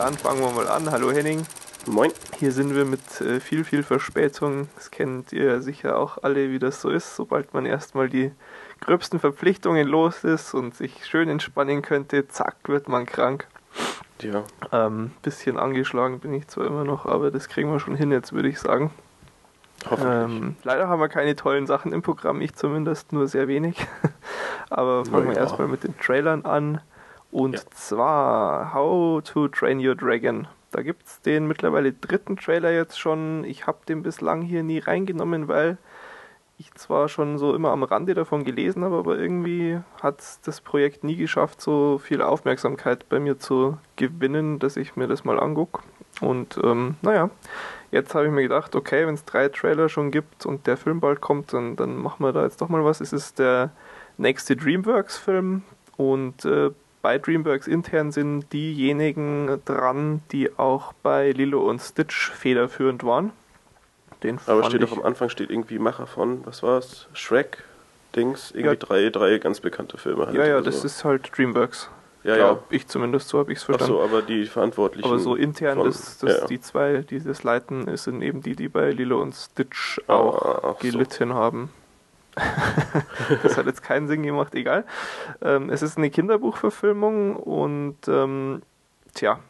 Dann fangen wir mal an. Hallo Henning. Moin. Hier sind wir mit äh, viel, viel Verspätung. Das kennt ihr sicher auch alle, wie das so ist. Sobald man erstmal die gröbsten Verpflichtungen los ist und sich schön entspannen könnte, zack, wird man krank. Ja. Ähm, bisschen angeschlagen bin ich zwar immer noch, aber das kriegen wir schon hin jetzt, würde ich sagen. Hoffentlich. Ähm, leider haben wir keine tollen Sachen im Programm, ich zumindest nur sehr wenig. aber fangen wir Ja. erstmal mit den Trailern an. Und Ja. zwar How to Train Your Dragon. Da gibt es den mittlerweile dritten Trailer jetzt schon. Ich habe den bislang hier nie reingenommen, weil ich zwar schon so immer am Rande davon gelesen habe, aber irgendwie hat das Projekt nie geschafft, so viel Aufmerksamkeit bei mir zu gewinnen, dass ich mir das mal angucke. Und ähm, naja, jetzt habe ich mir gedacht, okay, wenn es drei Trailer schon gibt und der Film bald kommt, dann, dann machen wir da jetzt doch mal was. Es ist der nächste DreamWorks-Film und äh, bei DreamWorks intern sind diejenigen dran, die auch bei Lilo und Stitch federführend waren. Den Aber steht doch am Anfang steht irgendwie Macher von, was war's? Shrek, Dings, irgendwie Ja. drei, drei ganz bekannte Filme. halt Ja, ja, das so. ist halt DreamWorks. Ja, ja. Glaub Ich zumindest, so habe ich es Ach verstanden. so, aber die Verantwortlichen. Aber so intern, von- das, das, ja, ja. die zwei, die das leiten, sind eben die, die bei Lilo und Stitch Ah, auch ach so. gelitten haben. das hat jetzt keinen Sinn gemacht, egal. Ähm, es ist eine Kinderbuchverfilmung und ähm, tja,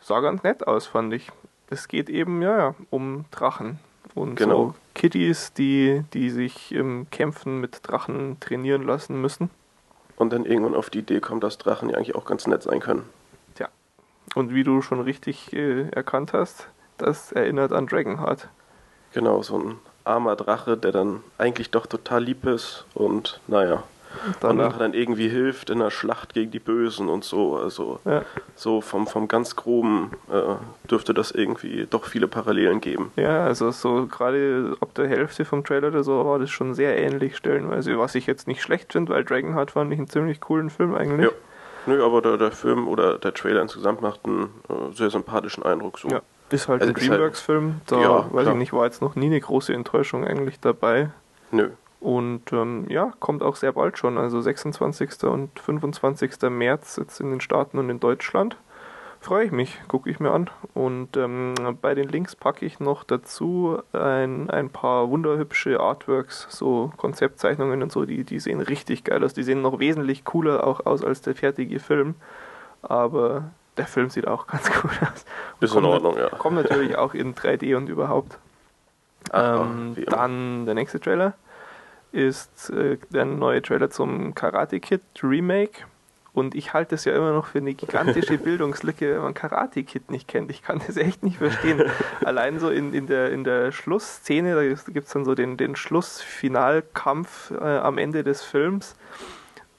sah ganz nett aus, fand ich. Es geht eben, ja, ja, um Drachen. Und Genau. so Kitties, die, die sich im Kämpfen mit Drachen trainieren lassen müssen. Und dann irgendwann auf die Idee kommt, dass Drachen ja eigentlich auch ganz nett sein können. Tja. Und wie du schon richtig äh, erkannt hast, das erinnert an Dragonheart. Genau, so ein armer Drache, der dann eigentlich doch total lieb ist und naja. Und Danach, dann irgendwie hilft in der Schlacht gegen die Bösen und so. Also ja, so vom, vom ganz groben äh, dürfte das irgendwie doch viele Parallelen geben. ja, also so gerade ab der Hälfte vom Trailer oder so war das schon sehr ähnlich stellenweise, was ich jetzt nicht schlecht finde, weil Dragonheart fand ich einen ziemlich coolen Film eigentlich. Ja. Nö, aber der, der Film oder der Trailer insgesamt macht einen äh, sehr sympathischen Eindruck. So. Ja, ist halt Also ein halt- Dreamworks-Film, da Ja, weiß klar. ich nicht, war jetzt noch nie eine große Enttäuschung eigentlich dabei. Nö. Und ähm, ja, kommt auch sehr bald schon, also 26. und 25. März jetzt in den Staaten und in Deutschland. Freue ich mich, gucke ich mir an. Und ähm, bei den Links packe ich noch dazu ein, ein paar wunderhübsche Artworks, so Konzeptzeichnungen und so, die, die sehen richtig geil aus. Die sehen noch wesentlich cooler auch aus als der fertige Film. Aber der Film sieht auch ganz gut aus. Ist in Ordnung, ja. Kommt natürlich auch in 3D und überhaupt. Ach, Ähm, wie immer. dann der nächste Trailer ist äh, der neue Trailer zum Karate Kid Remake. Und ich halte es ja immer noch für eine gigantische Bildungslücke, wenn man Karate Kid nicht kennt. Ich kann das echt nicht verstehen. Allein so in, in, der, in der Schlussszene, da gibt es dann so den, den Schlussfinalkampf äh, am Ende des Films.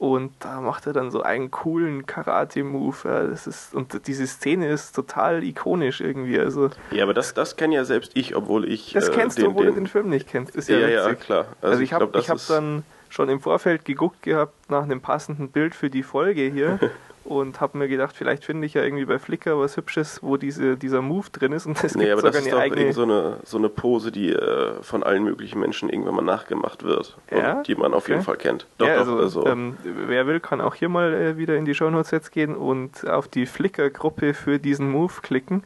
Und da macht er dann so einen coolen Karate-Move. Ja, das ist, und diese Szene ist total ikonisch irgendwie. Also, Ja, aber das, das kenne ja selbst ich, obwohl ich. das äh, kennst den, du, obwohl den, du den Film nicht kennst. Ist ja, Ja, ja, klar. Also, ich habe glaub, das ich hab ist- dann schon im Vorfeld geguckt gehabt nach einem passenden Bild für die Folge hier und habe mir gedacht, vielleicht finde ich ja irgendwie bei Flickr was Hübsches, wo diese, dieser Move drin ist und es Nee, aber sogar das ist doch eigene. so eine, so eine Pose, die äh, von allen möglichen Menschen irgendwann mal nachgemacht wird. Ja? Und die man auf jeden Okay. Fall kennt. Doch, ja, doch, also, also. ähm, wer will, kann auch hier mal äh, wieder in die Shownotes jetzt gehen und auf die Flickr-Gruppe für diesen Move klicken.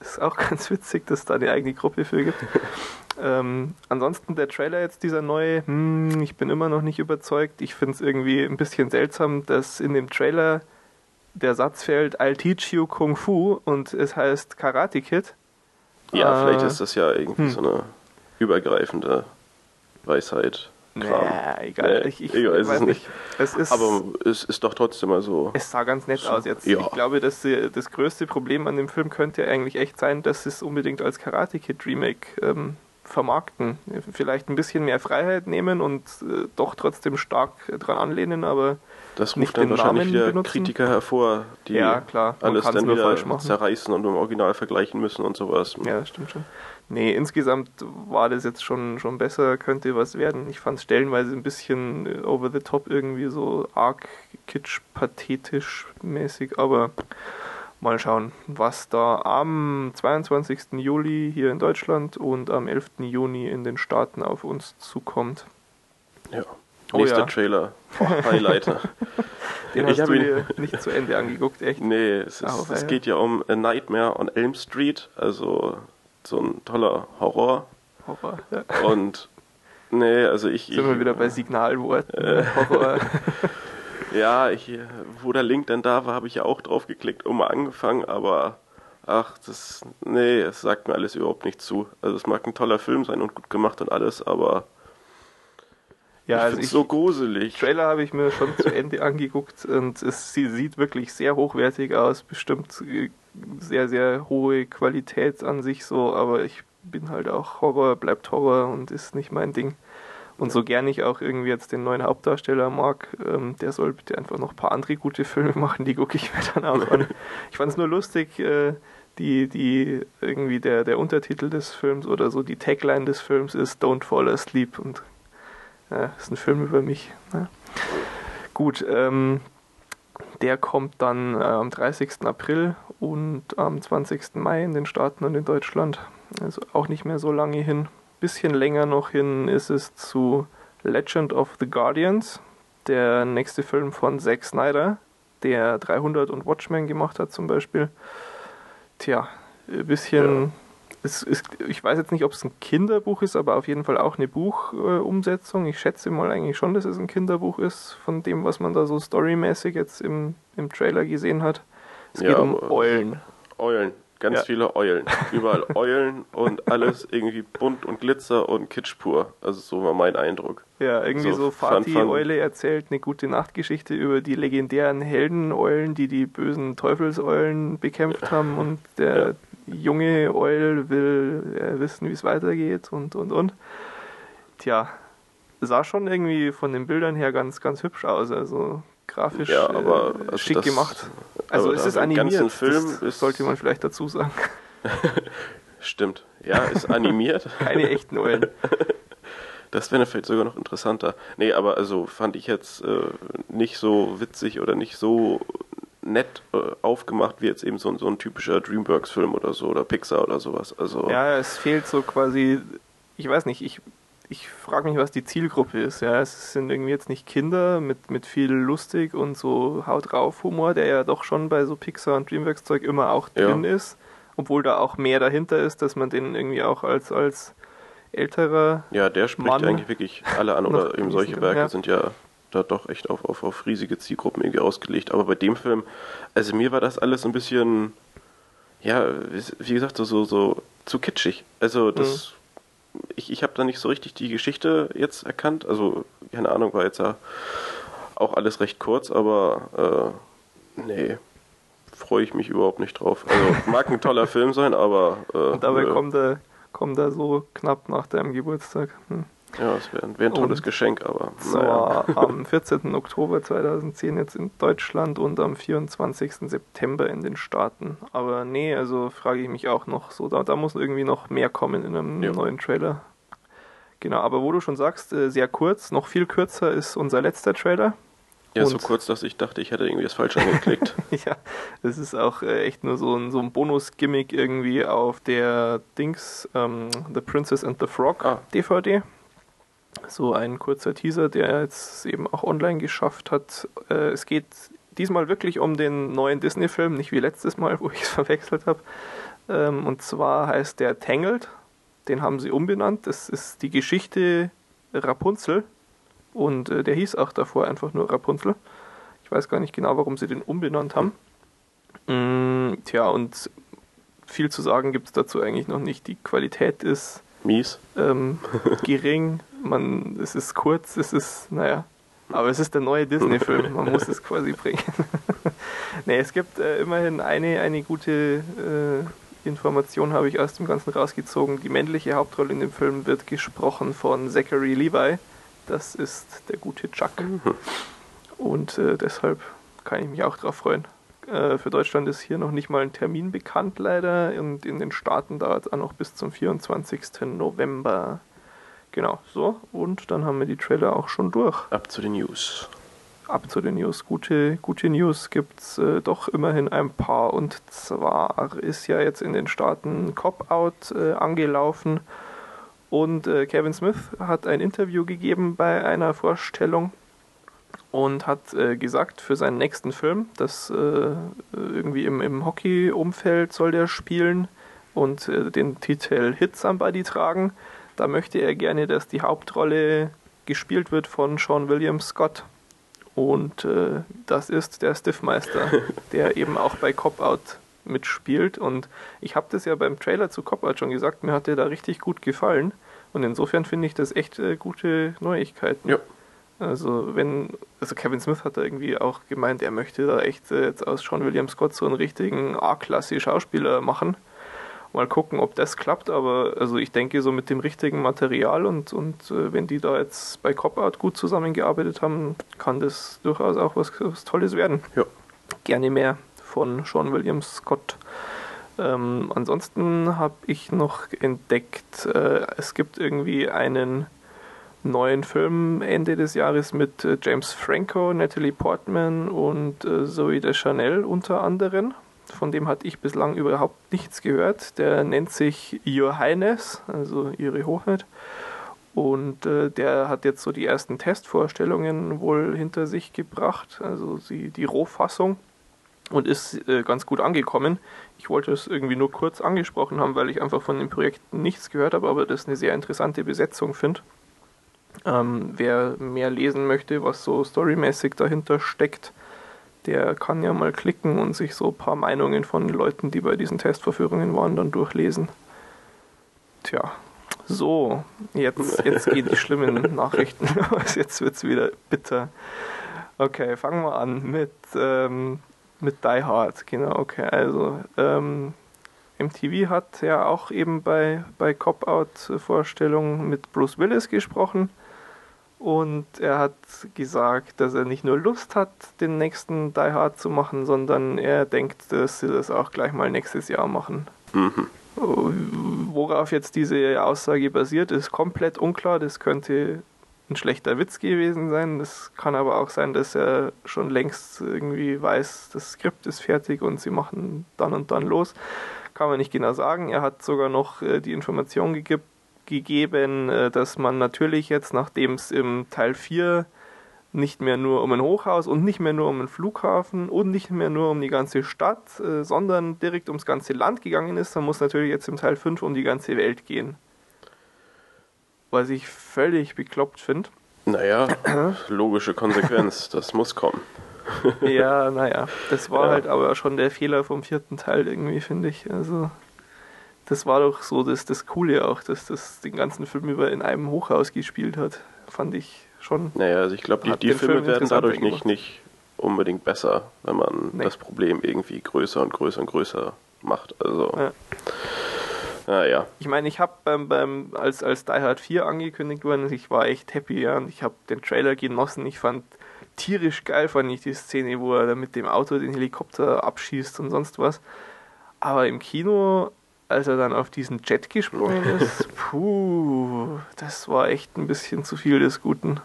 Ist auch ganz witzig, dass es da eine eigene Gruppe für gibt. ähm, ansonsten der Trailer jetzt, dieser neue, hm, ich bin immer noch nicht überzeugt. Ich finde es irgendwie ein bisschen seltsam, dass in dem Trailer der Satz fällt, I'll teach you Kung Fu und es heißt Karate Kid. ja, äh, vielleicht ist das ja irgendwie hm. so eine übergreifende Weisheit. Kram. Naja, egal. Nee, ich, ich, ich weiß es nicht. Es ist, Aber es ist doch trotzdem mal so. Es sah ganz nett aus jetzt. Ja. Ich glaube, dass die, das größte Problem an dem Film könnte eigentlich echt sein, dass sie es unbedingt als Karate Kid Remake ähm, vermarkten. Vielleicht ein bisschen mehr Freiheit nehmen und äh, doch trotzdem stark dran anlehnen, aber Das ruft dann wahrscheinlich Namen wieder benutzen. Kritiker hervor, die Ja, klar, man alles dann nur wieder falsch machen. zerreißen und im Original vergleichen müssen und sowas. ja, das stimmt schon. Nee, insgesamt war das jetzt schon, schon besser, könnte was werden. Ich fand es stellenweise ein bisschen äh, over the top, irgendwie so arg kitsch, pathetisch mäßig, aber mal schauen, was da am 22. Juli hier in Deutschland und am 11. Juni in den Staaten auf uns zukommt. Ja. Oh Nächster ja. Trailer. Boah, Highlighter. Den Ich hast du dir nicht zu Ende angeguckt, echt? Nee, es, ist, es geht ja um A Nightmare on Elm Street, also so ein toller Horror. Horror. Ja. Und nee, also ich. Sind wir ich wieder bei Signalworten. Horror. Ja, ich, wo der Link dann da war, habe ich ja auch drauf geklickt und mal angefangen, aber ach, das, nee, es sagt mir alles überhaupt nicht zu. Also es mag ein toller Film sein und gut gemacht und alles, aber Ja, also ich, so gruselig. Trailer habe ich mir schon zu Ende angeguckt und es sie sieht wirklich sehr hochwertig aus, bestimmt äh, sehr, sehr hohe Qualität an sich so, aber ich bin halt auch Horror, bleibt Horror und ist nicht mein Ding. Und so gern ich auch irgendwie jetzt den neuen Hauptdarsteller mag, ähm, der soll bitte einfach noch ein paar andere gute Filme machen, die gucke ich mir dann auch an. Ich fand es nur lustig, äh, die, die irgendwie der, der Untertitel des Films oder so, die Tagline des Films ist Don't Fall Asleep und ja, ist ein Film über mich. Ne? Gut, ähm, der kommt dann äh, am 30. April und am 20. Mai in den Staaten und in Deutschland. Also auch nicht mehr so lange hin. Bisschen länger noch hin ist es zu Legend of the Guardians, der nächste Film von Zack Snyder, der 300 und Watchmen gemacht hat zum Beispiel. Tja, ein bisschen. Es ist, ich weiß jetzt nicht, ob es ein Kinderbuch ist, aber auf jeden Fall auch eine Buchumsetzung. ich schätze mal eigentlich schon, dass es ein Kinderbuch ist, von dem, was man da so storymäßig jetzt im, im Trailer gesehen hat. Es Ja, geht um aber- Eulen. Eulen, ganz Ja. viele Eulen. Überall Eulen und alles irgendwie bunt und Glitzer und Kitsch pur. Also so war mein Eindruck. Ja, irgendwie So so, Fun, Fatih Fun. Eule erzählt eine gute Nachtgeschichte über die legendären Heldeneulen, die die bösen Teufelseulen bekämpft haben und der junge Eul will äh, wissen, wie es weitergeht und und und. Tja, sah schon irgendwie von den Bildern her ganz ganz hübsch aus, also grafisch Ja, aber äh, also schick das- gemacht. Also es ist im animiert, Film das ist- sollte man vielleicht dazu sagen. Stimmt. Ja, ist animiert. Keine echten Eulen. Das wäre vielleicht sogar noch interessanter. Nee, aber also fand ich jetzt äh, nicht so witzig oder nicht so nett äh, aufgemacht wie jetzt eben so, ein- so ein typischer Dreamworks-Film oder so oder Pixar oder sowas. Also Ja, es fehlt so quasi, ich weiß nicht, ich, ich frage mich, was die Zielgruppe ist. Ja, es sind irgendwie jetzt nicht Kinder mit, mit viel lustig und so Haut drauf Humor, der ja doch schon bei so Pixar und Dreamworks Zeug immer auch Ja. drin ist, obwohl da auch mehr dahinter ist, dass man den irgendwie auch als als älterer ja, der spricht Mann eigentlich wirklich alle an oder eben solche Werke ja. sind ja da doch echt auf, auf, auf riesige Zielgruppen irgendwie ausgelegt. Aber bei dem Film, also mir war das alles ein bisschen, ja, wie gesagt, so, so, so zu kitschig. Also das, ich, ich habe da nicht so richtig die Geschichte jetzt erkannt. Also, keine Ahnung, war jetzt ja auch alles recht kurz, aber äh, nee, freue ich mich überhaupt nicht drauf. Also mag ein toller Film sein, aber äh, und dabei nö. kommt er kommt er so knapp nach deinem Geburtstag. Hm. Ja, es wäre wär ein tolles Und Geschenk, aber naja. zwar am 14. Oktober 2010 jetzt in Deutschland und am 24. September in den Staaten. Aber nee, also frage ich mich auch noch so, da, da muss irgendwie noch mehr kommen in einem Ja. neuen Trailer. Genau, aber wo du schon sagst, äh, sehr kurz, noch viel kürzer ist unser letzter Trailer. Ja, so Und- kurz, dass ich dachte, ich hätte irgendwie das falsch angeklickt. ja, das ist auch äh, echt nur so ein, so ein Bonus-Gimmick irgendwie auf der Dings ähm, The Princess and the Frog Ah. DVD. So ein kurzer Teaser, der jetzt eben auch online geschafft hat. Äh, es geht diesmal wirklich um den neuen Disney-Film, nicht wie letztes Mal, wo ich es verwechselt habe. Ähm, und zwar heißt der Tangled. Den haben sie umbenannt. Das ist die Geschichte Rapunzel. Und äh, der hieß auch davor einfach nur Rapunzel. Ich weiß gar nicht genau, warum sie den umbenannt haben. Mm, tja, und viel zu sagen gibt es dazu eigentlich noch nicht. Die Qualität ist Mies. ähm, gering, man, es ist kurz, es ist, naja, aber es ist der neue Disney-Film, man muss es quasi bringen. nee, es gibt äh, immerhin eine, eine gute äh, Information, habe ich aus dem Ganzen rausgezogen. Die männliche Hauptrolle in dem Film wird gesprochen von Zachary Levi. Das ist der gute Chuck. Und äh, deshalb kann ich mich auch drauf freuen. Äh, für Deutschland ist hier noch nicht mal ein Termin bekannt, leider. Und in den Staaten dauert es auch noch bis zum 24. November. Genau, so. Und dann haben wir die Trailer auch schon durch. Ab zu den News. Ab zu den News. Gute, gute News gibt es äh, doch immerhin ein paar. Und zwar ist ja jetzt in den Staaten Cop-Out äh, angelaufen. Und äh, Kevin Smith hat ein Interview gegeben bei einer Vorstellung und hat äh, gesagt, für seinen nächsten Film, das äh, irgendwie im, im Hockey-Umfeld soll der spielen und äh, den Titel Hit Somebody tragen. Da möchte er gerne, dass die Hauptrolle gespielt wird von Sean William Scott. Und äh, das ist der Stiffmeister, der eben auch bei Cop Out mitspielt. Und ich habe das ja beim Trailer zu Cop Out schon gesagt, mir hat der da richtig gut gefallen. Und insofern finde ich das echt äh, gute Neuigkeiten. Ja. Also wenn, also Kevin Smith hat da irgendwie auch gemeint, er möchte da echt äh, jetzt aus Sean William Scott so einen richtigen A-Klasse Schauspieler machen. Mal gucken, ob das klappt, aber also ich denke so mit dem richtigen Material und, und äh, wenn die da jetzt bei Cop Out gut zusammengearbeitet haben, kann das durchaus auch was, was Tolles werden. Ja. Gerne mehr von Sean William Scott. Ähm, ansonsten habe ich noch entdeckt, äh, es gibt irgendwie einen neuen Film Ende des Jahres mit äh, James Franco, Natalie Portman und äh, Zoe Deschanel unter anderem. Von dem hatte ich bislang überhaupt nichts gehört. Der nennt sich Your Highness, also Ihre Hoheit. Und äh, der hat jetzt so die ersten Testvorstellungen wohl hinter sich gebracht, also die, die Rohfassung und ist äh, ganz gut angekommen. Ich wollte es irgendwie nur kurz angesprochen haben, weil ich einfach von dem Projekt nichts gehört habe, aber das eine sehr interessante Besetzung finde. Ähm, wer mehr lesen möchte, was so storymäßig dahinter steckt, der kann ja mal klicken und sich so ein paar Meinungen von Leuten, die bei diesen Testverführungen waren, dann durchlesen. Tja, so, jetzt, jetzt gehen die schlimmen Nachrichten los. Jetzt wird es wieder bitter. Okay, fangen wir an mit, ähm, mit Die Hard. Genau, okay. Also, ähm, MTV hat ja auch eben bei, bei Cop-Out-Vorstellungen mit Bruce Willis gesprochen. Und er hat gesagt, dass er nicht nur Lust hat, den nächsten Die Hard zu machen, sondern er denkt, dass sie das auch gleich mal nächstes Jahr machen. Mhm. Worauf jetzt diese Aussage basiert, ist komplett unklar. Das könnte ein schlechter Witz gewesen sein. Das kann aber auch sein, dass er schon längst irgendwie weiß, das Skript ist fertig und sie machen dann und dann los. Kann man nicht genau sagen. Er hat sogar noch äh, die Information gegeben, gegeben, äh, dass man natürlich jetzt, nachdem es im Teil 4 nicht mehr nur um ein Hochhaus und nicht mehr nur um einen Flughafen und nicht mehr nur um die ganze Stadt, äh, sondern direkt ums ganze Land gegangen ist, dann muss natürlich jetzt im Teil 5 um die ganze Welt gehen. Was ich völlig bekloppt finde. Naja, logische Konsequenz, das muss kommen. ja, naja, das war ja. halt aber schon der Fehler vom vierten Teil irgendwie, finde ich. Also das war doch so das, das Coole auch, dass das den ganzen Film über in einem Hochhaus gespielt hat. Fand ich schon. Naja, also ich glaube, die, die Filme Film werden dadurch nicht, nicht unbedingt besser, wenn man nee. das Problem irgendwie größer und größer und größer macht. Also. Ja. Naja. Ich meine, ich habe beim, beim, als, als Die Hard 4 angekündigt worden, ich war echt happy, ja, und ich habe den Trailer genossen. Ich fand tierisch geil, fand ich die Szene, wo er mit dem Auto den Helikopter abschießt und sonst was. Aber im Kino als er dann auf diesen Jet gesprungen ist, puh, das war echt ein bisschen zu viel des Guten.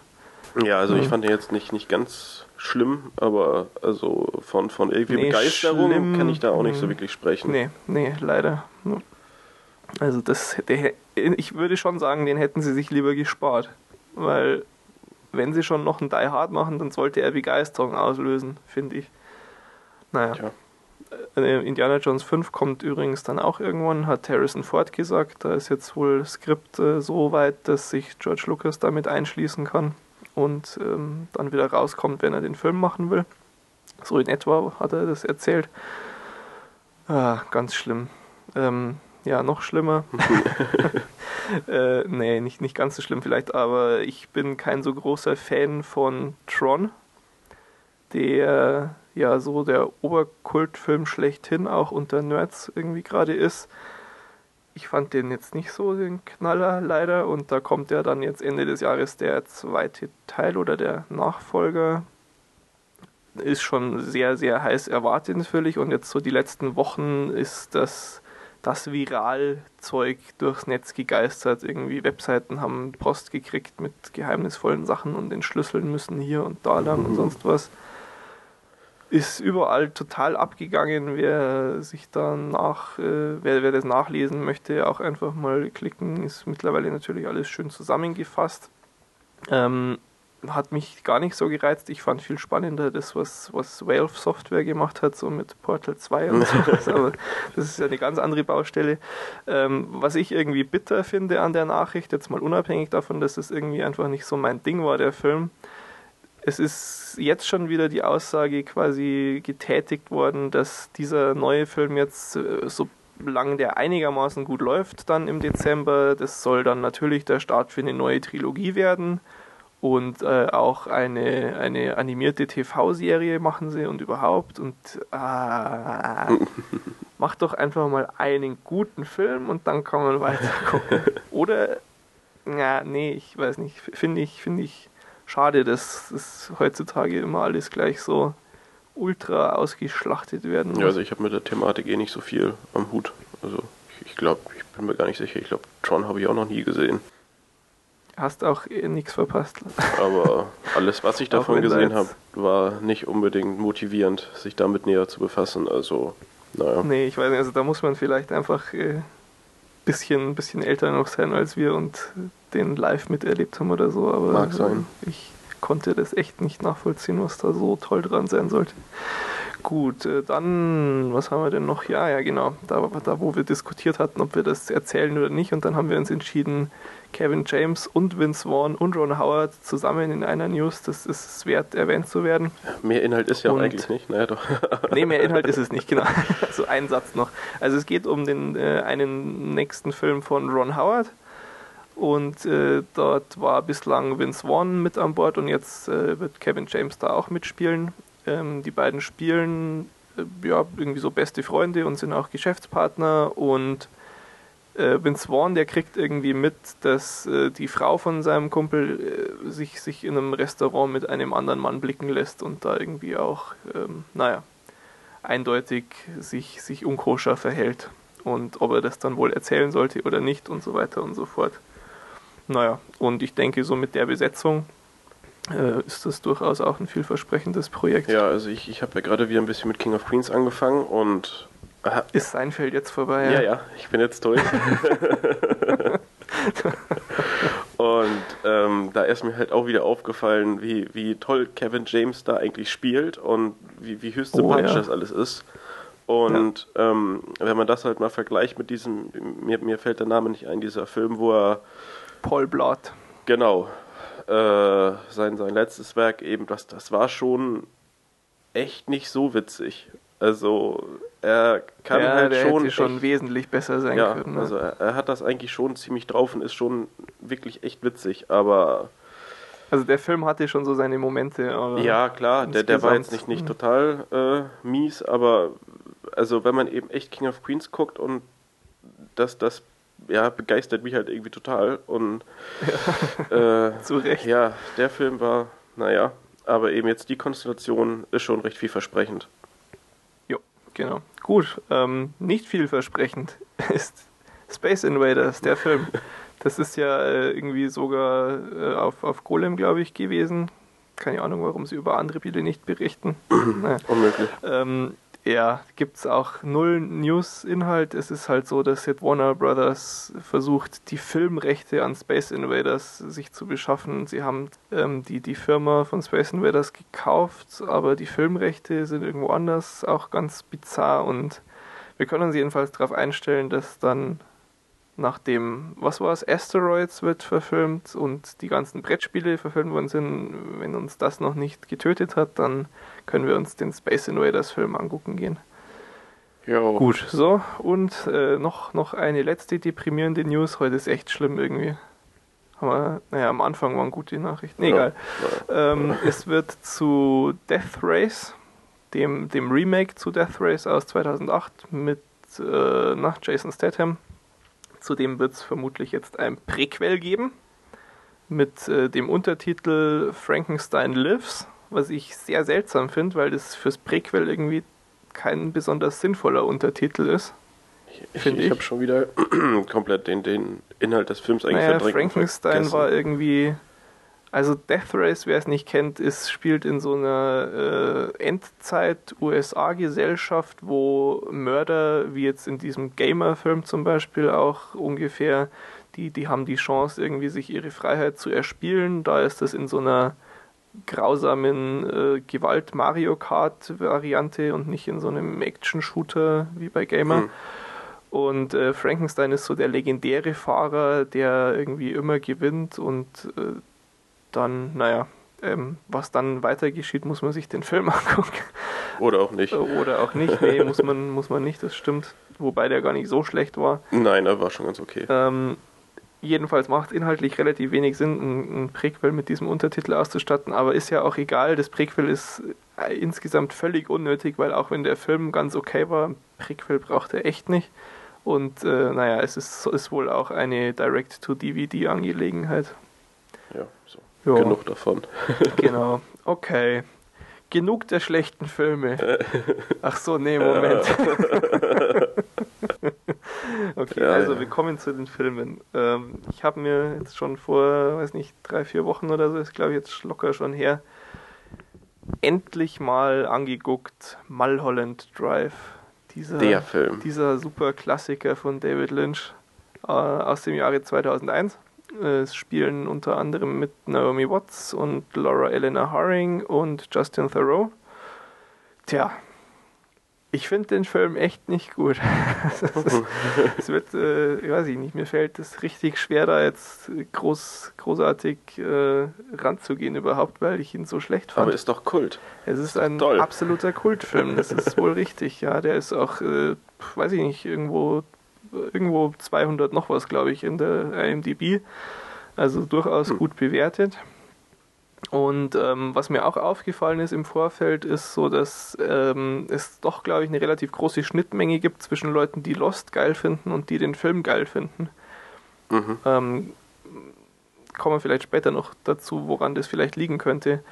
Ja, also ich fand den jetzt nicht, nicht ganz schlimm, aber also von, von irgendwie nee, Begeisterung schlimm, kann ich da auch nicht so hm. wirklich sprechen. Nee, nee, leider. Also das, der, ich würde schon sagen, den hätten sie sich lieber gespart, weil wenn sie schon noch einen Die Hard machen, dann sollte er Begeisterung auslösen, finde ich. Naja. Tja. Äh, Indiana Jones 5 kommt übrigens dann auch irgendwann, hat Harrison Ford gesagt. Da ist jetzt wohl das Skript äh, so weit, dass sich George Lucas damit einschließen kann und ähm, dann wieder rauskommt, wenn er den Film machen will. So in etwa hat er das erzählt. Ah, ganz schlimm. Ähm, ja, noch schlimmer. äh, nee, nicht, nicht ganz so schlimm vielleicht, aber ich bin kein so großer Fan von Tron, der ja so der Oberkultfilm schlechthin auch unter Nerds irgendwie gerade ist. Ich fand den jetzt nicht so den Knaller leider und da kommt ja dann jetzt Ende des Jahres der zweite Teil oder der Nachfolger. Ist schon sehr, sehr heiß erwartet natürlich und jetzt so die letzten Wochen ist das das Viralzeug durchs Netz gegeistert. Irgendwie Webseiten haben Post gekriegt mit geheimnisvollen Sachen und entschlüsseln müssen hier und da lang und mhm. sonst was. Ist überall total abgegangen. Wer sich danach, äh, wer, wer das nachlesen möchte, auch einfach mal klicken. Ist mittlerweile natürlich alles schön zusammengefasst. Ähm, hat mich gar nicht so gereizt. Ich fand viel spannender das, was, was Valve Software gemacht hat, so mit Portal 2 und so. Aber das ist ja eine ganz andere Baustelle. Ähm, was ich irgendwie bitter finde an der Nachricht, jetzt mal unabhängig davon, dass es irgendwie einfach nicht so mein Ding war, der Film. Es ist jetzt schon wieder die Aussage quasi getätigt worden, dass dieser neue Film jetzt, äh, solange der einigermaßen gut läuft, dann im Dezember, das soll dann natürlich der Start für eine neue Trilogie werden und äh, auch eine, eine animierte TV-Serie machen sie und überhaupt und äh, macht doch einfach mal einen guten Film und dann kann man weiter gucken. Oder, ja, nee, ich weiß nicht, finde ich, finde ich schade, dass das heutzutage immer alles gleich so ultra ausgeschlachtet werden muss. Ja, also ich habe mit der Thematik eh nicht so viel am Hut. Also ich, ich glaube, ich bin mir gar nicht sicher, ich glaube, Tron habe ich auch noch nie gesehen hast auch eh nichts verpasst. Aber alles, was ich davon gesehen habe, war nicht unbedingt motivierend, sich damit näher zu befassen. Also, naja. Nee, ich weiß nicht, also da muss man vielleicht einfach äh, bisschen, bisschen älter noch sein als wir und den live miterlebt haben oder so. Aber Mag sein. ich konnte das echt nicht nachvollziehen, was da so toll dran sein sollte. Gut, äh, dann, was haben wir denn noch? Ja, ja, genau. Da, da, wo wir diskutiert hatten, ob wir das erzählen oder nicht. Und dann haben wir uns entschieden, Kevin James und Vince Vaughn und Ron Howard zusammen in einer News. Das ist es wert, erwähnt zu werden. Mehr Inhalt ist ja und, auch eigentlich nicht. Naja, doch. nee, mehr Inhalt ist es nicht, genau. so ein Satz noch. Also es geht um den äh, einen nächsten Film von Ron Howard. Und äh, dort war bislang Vince Vaughn mit an Bord und jetzt äh, wird Kevin James da auch mitspielen. Ähm, die beiden spielen äh, ja irgendwie so beste Freunde und sind auch Geschäftspartner und äh, Vince Vaughn, der kriegt irgendwie mit, dass äh, die Frau von seinem Kumpel äh, sich, sich in einem Restaurant mit einem anderen Mann blicken lässt und da irgendwie auch, ähm, naja, eindeutig sich, sich unkoscher verhält. Und ob er das dann wohl erzählen sollte oder nicht und so weiter und so fort. Naja, und ich denke, so mit der Besetzung äh, ist das durchaus auch ein vielversprechendes Projekt. Ja, also ich, ich habe ja gerade wieder ein bisschen mit King of Queens angefangen und Aha. Ist Seinfeld jetzt vorbei? Ja, ja, ich bin jetzt durch. und ähm, da ist mir halt auch wieder aufgefallen, wie, wie toll Kevin James da eigentlich spielt und wie, wie höchst sympathisch oh, ja. das alles ist. Und ja. ähm, wenn man das halt mal vergleicht mit diesem, mir, mir fällt der Name nicht ein, dieser Film, wo er. Paul Blart. Genau. Äh, sein, sein letztes Werk eben, das, das war schon echt nicht so witzig. Also er kann ja, halt der schon, hätte schon echt, wesentlich besser sein ja, können. Ne? Also er, er, hat das eigentlich schon ziemlich drauf und ist schon wirklich echt witzig, aber also der Film hatte schon so seine Momente. ja klar, der, der war jetzt nicht, nicht total äh, mies, aber also wenn man eben echt King of Queens guckt und das, das ja, begeistert mich halt irgendwie total und ja. Äh, zu Recht. Ja, der Film war, naja, aber eben jetzt die Konstellation ist schon recht vielversprechend. Genau. Gut, ähm, nicht vielversprechend ist Space Invaders, der Film. Das ist ja äh, irgendwie sogar äh, auf, auf Golem, glaube ich, gewesen. Keine Ahnung, warum sie über andere Spiele nicht berichten. Unmöglich. Ähm, ja, gibt es auch null News-Inhalt. Es ist halt so, dass jetzt Warner Brothers versucht, die Filmrechte an Space Invaders sich zu beschaffen. Sie haben ähm, die, die Firma von Space Invaders gekauft, aber die Filmrechte sind irgendwo anders, auch ganz bizarr. Und wir können uns jedenfalls darauf einstellen, dass dann nachdem, was war es, Asteroids wird verfilmt und die ganzen Brettspiele verfilmt worden sind, wenn uns das noch nicht getötet hat, dann können wir uns den Space Invaders Film angucken gehen. Jo. Gut, so, und äh, noch, noch eine letzte deprimierende News. Heute ist echt schlimm irgendwie. Aber, naja, am Anfang waren gute Nachrichten. Nee, egal. Ja. Ähm, es wird zu Death Race, dem, dem Remake zu Death Race aus 2008 mit äh, nach Jason Statham Zudem wird es vermutlich jetzt ein Prequel geben mit äh, dem Untertitel Frankenstein Lives, was ich sehr seltsam finde, weil das fürs Prequel irgendwie kein besonders sinnvoller Untertitel ist. Ich, ich, ich habe schon wieder komplett den, den Inhalt des Films eigentlich naja, verdrängt. Frankenstein war irgendwie Also Death Race, wer es nicht kennt, ist, spielt in so einer äh, Endzeit-USA-Gesellschaft, wo Mörder, wie jetzt in diesem Gamer-Film zum Beispiel auch ungefähr, die, die haben die Chance, irgendwie sich ihre Freiheit zu erspielen. Da ist das in so einer grausamen äh, Gewalt-Mario Kart-Variante und nicht in so einem Action-Shooter wie bei Gamer. Mhm. Und äh, Frankenstein ist so der legendäre Fahrer, der irgendwie immer gewinnt und äh, dann, naja, ähm, was dann weiter geschieht, muss man sich den Film angucken. Oder auch nicht. Oder auch nicht, nee, muss man, muss man nicht, das stimmt. Wobei der gar nicht so schlecht war. Nein, er war schon ganz okay. Ähm, jedenfalls macht inhaltlich relativ wenig Sinn, ein, ein Prequel mit diesem Untertitel auszustatten, aber ist ja auch egal. Das Prequel ist äh, insgesamt völlig unnötig, weil auch wenn der Film ganz okay war, Prequel braucht er echt nicht. Und äh, naja, es ist, ist wohl auch eine Direct-to-DVD-Angelegenheit. Jo. Genug davon. genau. Okay. Genug der schlechten Filme. Ach so, nee, Moment. okay, ja, also ja. wir kommen zu den Filmen. Ähm, ich habe mir jetzt schon vor, weiß nicht, drei, vier Wochen oder so, ist glaube ich jetzt locker schon her, endlich mal angeguckt Mulholland Drive. Dieser, der Film. Dieser super Klassiker von David Lynch äh, aus dem Jahre 2001. Es spielen unter anderem mit Naomi Watts und Laura Elena Haring und Justin Thoreau. Tja, ich finde den Film echt nicht gut. es wird, äh, ich weiß ich nicht, mir fällt es richtig schwer, da jetzt groß, großartig äh, ranzugehen überhaupt, weil ich ihn so schlecht fand. Aber ist doch Kult. Es ist ein Toll. absoluter Kultfilm, das ist wohl richtig, ja. Der ist auch, äh, weiß ich nicht, irgendwo irgendwo 200 noch was, glaube ich, in der IMDb. Also durchaus hm. gut bewertet. Und ähm, was mir auch aufgefallen ist im Vorfeld, ist so, dass ähm, es doch, glaube ich, eine relativ große Schnittmenge gibt zwischen Leuten, die Lost geil finden und die den Film geil finden. Mhm. Ähm, kommen wir vielleicht später noch dazu, woran das vielleicht liegen könnte.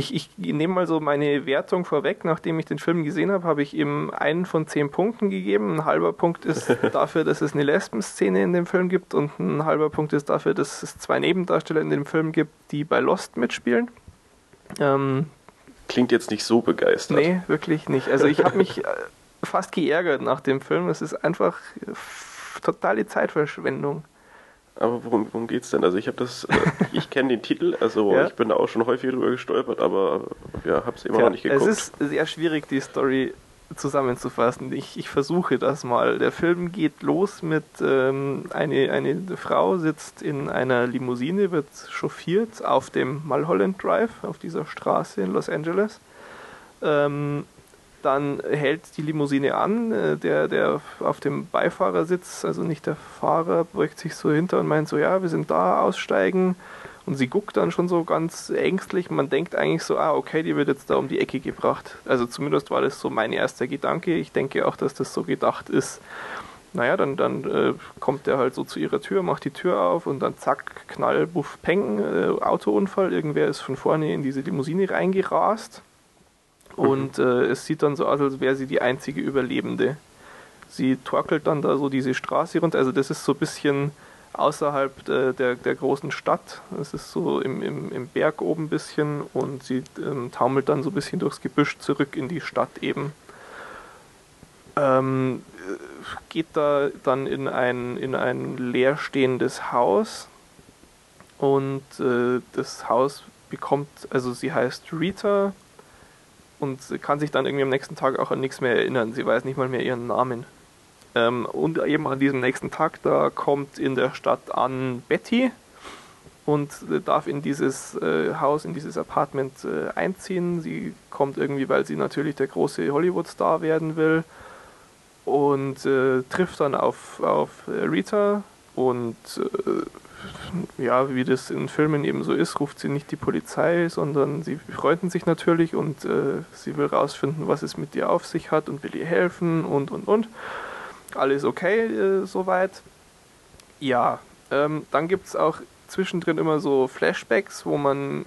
Ich, ich nehme mal so meine Wertung vorweg. Nachdem ich den Film gesehen habe, habe ich ihm einen von zehn Punkten gegeben. Ein halber Punkt ist dafür, dass es eine Lesben-Szene in dem Film gibt und ein halber Punkt ist dafür, dass es zwei Nebendarsteller in dem Film gibt, die bei Lost mitspielen. Ähm, Klingt jetzt nicht so begeistert. Nee, wirklich nicht. Also ich habe mich äh, fast geärgert nach dem Film. Es ist einfach totale Zeitverschwendung. Aber worum, worum geht's denn? Also ich habe das, äh, ich kenne den Titel, also ja. ich bin da auch schon häufig drüber gestolpert, aber ja, habe es immer ja, noch nicht geguckt. Es ist sehr schwierig, die Story zusammenzufassen. Ich, ich versuche das mal. Der Film geht los mit ähm, eine, eine Frau sitzt in einer Limousine, wird chauffiert auf dem Mulholland Drive, auf dieser Straße in Los Angeles. Ähm, dann hält die Limousine an, äh, der, der auf dem Beifahrersitz, also nicht der Fahrer, beugt sich so hinter und meint so, ja, wir sind da, aussteigen. Und sie guckt dann schon so ganz ängstlich. Man denkt eigentlich so, ah, okay, die wird jetzt da um die Ecke gebracht. Also zumindest war das so mein erster Gedanke. Ich denke auch, dass das so gedacht ist. Naja, dann, dann äh, kommt der halt so zu ihrer Tür, macht die Tür auf und dann zack, Knall, Buff, Peng, äh, Autounfall. Irgendwer ist von vorne in diese Limousine reingerast und äh, es sieht dann so aus, als wäre sie die einzige Überlebende. Sie torkelt dann da so diese Straße runter. Also das ist so ein bisschen außerhalb der, der, der großen Stadt. Es ist so im, im, im Berg oben ein bisschen und sie ähm, taumelt dann so ein bisschen durchs Gebüsch zurück in die Stadt eben. Ähm, geht da dann in ein, in ein leerstehendes Haus und äh, das Haus bekommt, also sie heißt Rita und kann sich dann irgendwie am nächsten Tag auch an nichts mehr erinnern. Sie weiß nicht mal mehr ihren Namen. Ähm, und eben an diesem nächsten Tag, da kommt in der Stadt an Betty und darf in dieses äh, Haus, in dieses Apartment äh, einziehen. Sie kommt irgendwie, weil sie natürlich der große Hollywood-Star werden will und äh, trifft dann auf, auf Rita und äh, ja, wie das in Filmen eben so ist, ruft sie nicht die Polizei, sondern sie befreunden sich natürlich und äh, sie will rausfinden, was es mit ihr auf sich hat und will ihr helfen und und und. Alles okay äh, soweit. Ja, ähm, dann gibt es auch zwischendrin immer so Flashbacks, wo man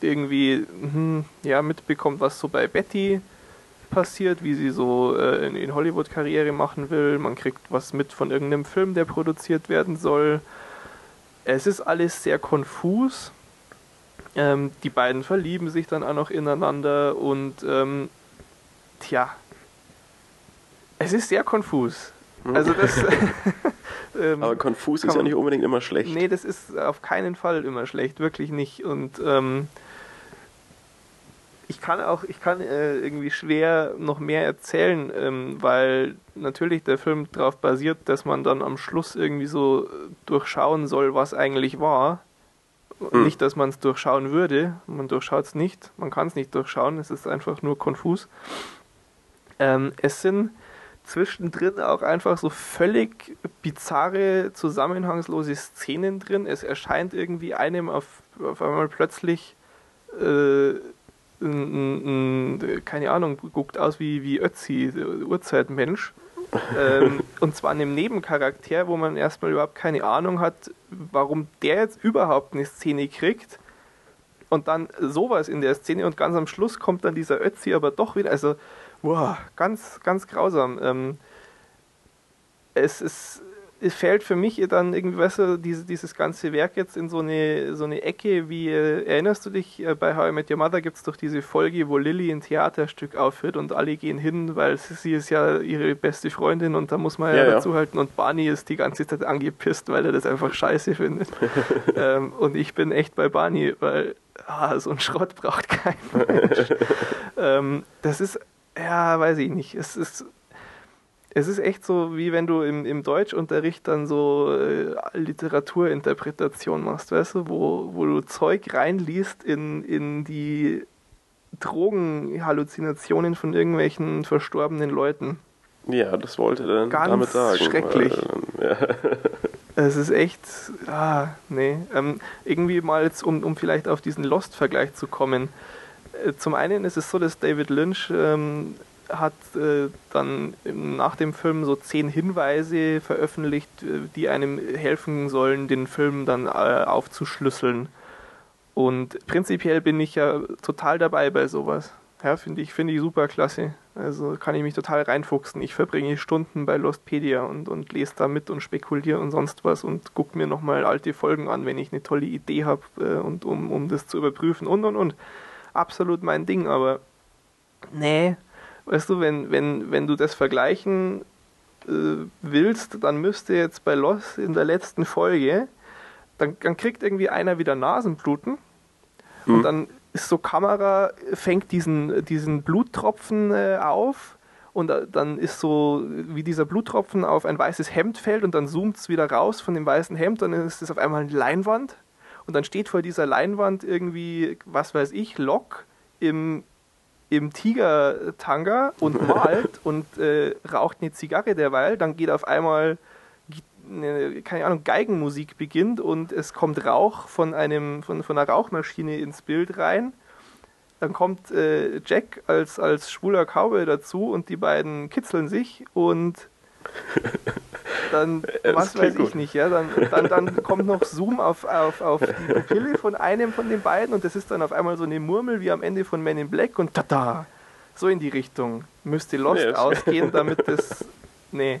irgendwie hm, ja, mitbekommt, was so bei Betty passiert, wie sie so äh, in, in Hollywood Karriere machen will. Man kriegt was mit von irgendeinem Film, der produziert werden soll. es ist alles sehr konfus. Ähm, die beiden verlieben sich dann auch noch ineinander und ähm, tja, es ist sehr konfus. Hm. Also das. ähm, Aber konfus ist ja nicht unbedingt immer schlecht. Nee, das ist auf keinen Fall immer schlecht, wirklich nicht. Und ähm, ich kann auch, ich kann äh, irgendwie schwer noch mehr erzählen, ähm, weil natürlich der Film darauf basiert, dass man dann am Schluss irgendwie so durchschauen soll, was eigentlich war. Mhm. Nicht, dass man es durchschauen würde, man durchschaut es nicht, man kann es nicht durchschauen, es ist einfach nur konfus. Ähm, es sind zwischendrin auch einfach so völlig bizarre, zusammenhangslose Szenen drin. Es erscheint irgendwie einem auf, auf einmal plötzlich äh, ein, ein, keine Ahnung, guckt aus wie, wie Ötzi, Urzeitmensch. ähm, und zwar einem Nebencharakter, wo man erstmal überhaupt keine Ahnung hat, warum der jetzt überhaupt eine Szene kriegt. Und dann sowas in der Szene und ganz am Schluss kommt dann dieser Ötzi aber doch wieder. Also, wow, ganz, ganz grausam. Ähm, es ist es fällt für mich dann irgendwie, weißt du, diese, dieses ganze Werk jetzt in so eine, so eine Ecke, wie, äh, erinnerst du dich, äh, bei How I Met Your Mother gibt es doch diese Folge, wo Lilly ein Theaterstück aufführt und alle gehen hin, weil sie ist ja ihre beste Freundin und da muss man ja, ja dazu halten und Barney ist die ganze Zeit angepisst, weil er das einfach scheiße findet. ähm, und ich bin echt bei Barney, weil ah, so ein Schrott braucht kein Mensch. ähm, das ist, ja, weiß ich nicht, es ist es ist echt so, wie wenn du im, im Deutschunterricht dann so äh, Literaturinterpretation machst, weißt du, wo, wo du Zeug reinliest in, in die Drogenhalluzinationen von irgendwelchen verstorbenen Leuten. Ja, das wollte er dann Ganz damit sagen. schrecklich. Weil, ja. Es ist echt, ah, nee. Ähm, irgendwie mal jetzt, um, um vielleicht auf diesen Lost-Vergleich zu kommen. Äh, zum einen ist es so, dass David Lynch ähm, hat äh, dann nach dem Film so zehn Hinweise veröffentlicht, äh, die einem helfen sollen, den Film dann äh, aufzuschlüsseln. Und prinzipiell bin ich ja total dabei bei sowas. Ja, finde ich, finde ich super klasse. Also kann ich mich total reinfuchsen. Ich verbringe Stunden bei Lostpedia und, und lese da mit und spekuliere und sonst was und gucke mir nochmal alte Folgen an, wenn ich eine tolle Idee habe äh, und um, um das zu überprüfen und und und. Absolut mein Ding, aber nee, weißt du, wenn, wenn, wenn du das vergleichen äh, willst, dann müsste jetzt bei Lost in der letzten Folge, dann, dann kriegt irgendwie einer wieder Nasenbluten mhm. und dann ist so Kamera, fängt diesen, diesen Bluttropfen äh, auf und dann ist so, wie dieser Bluttropfen auf ein weißes Hemd fällt und dann zoomt es wieder raus von dem weißen Hemd, dann ist es auf einmal eine Leinwand und dann steht vor dieser Leinwand irgendwie, was weiß ich, Lok im im Tiger-Tanga und malt und äh, raucht eine Zigarre derweil, dann geht auf einmal eine, keine Ahnung, Geigenmusik beginnt und es kommt Rauch von einem, von, von einer Rauchmaschine ins Bild rein. Dann kommt äh, Jack als, als schwuler Cowboy dazu und die beiden kitzeln sich und dann, was weiß ich nicht, ja, dann, dann, dann kommt noch Zoom auf, auf, auf die Pupille von einem von den beiden und das ist dann auf einmal so eine Murmel wie am Ende von Men in Black und tada, so in die Richtung müsste Lost nee, ausgehen, damit das, nee,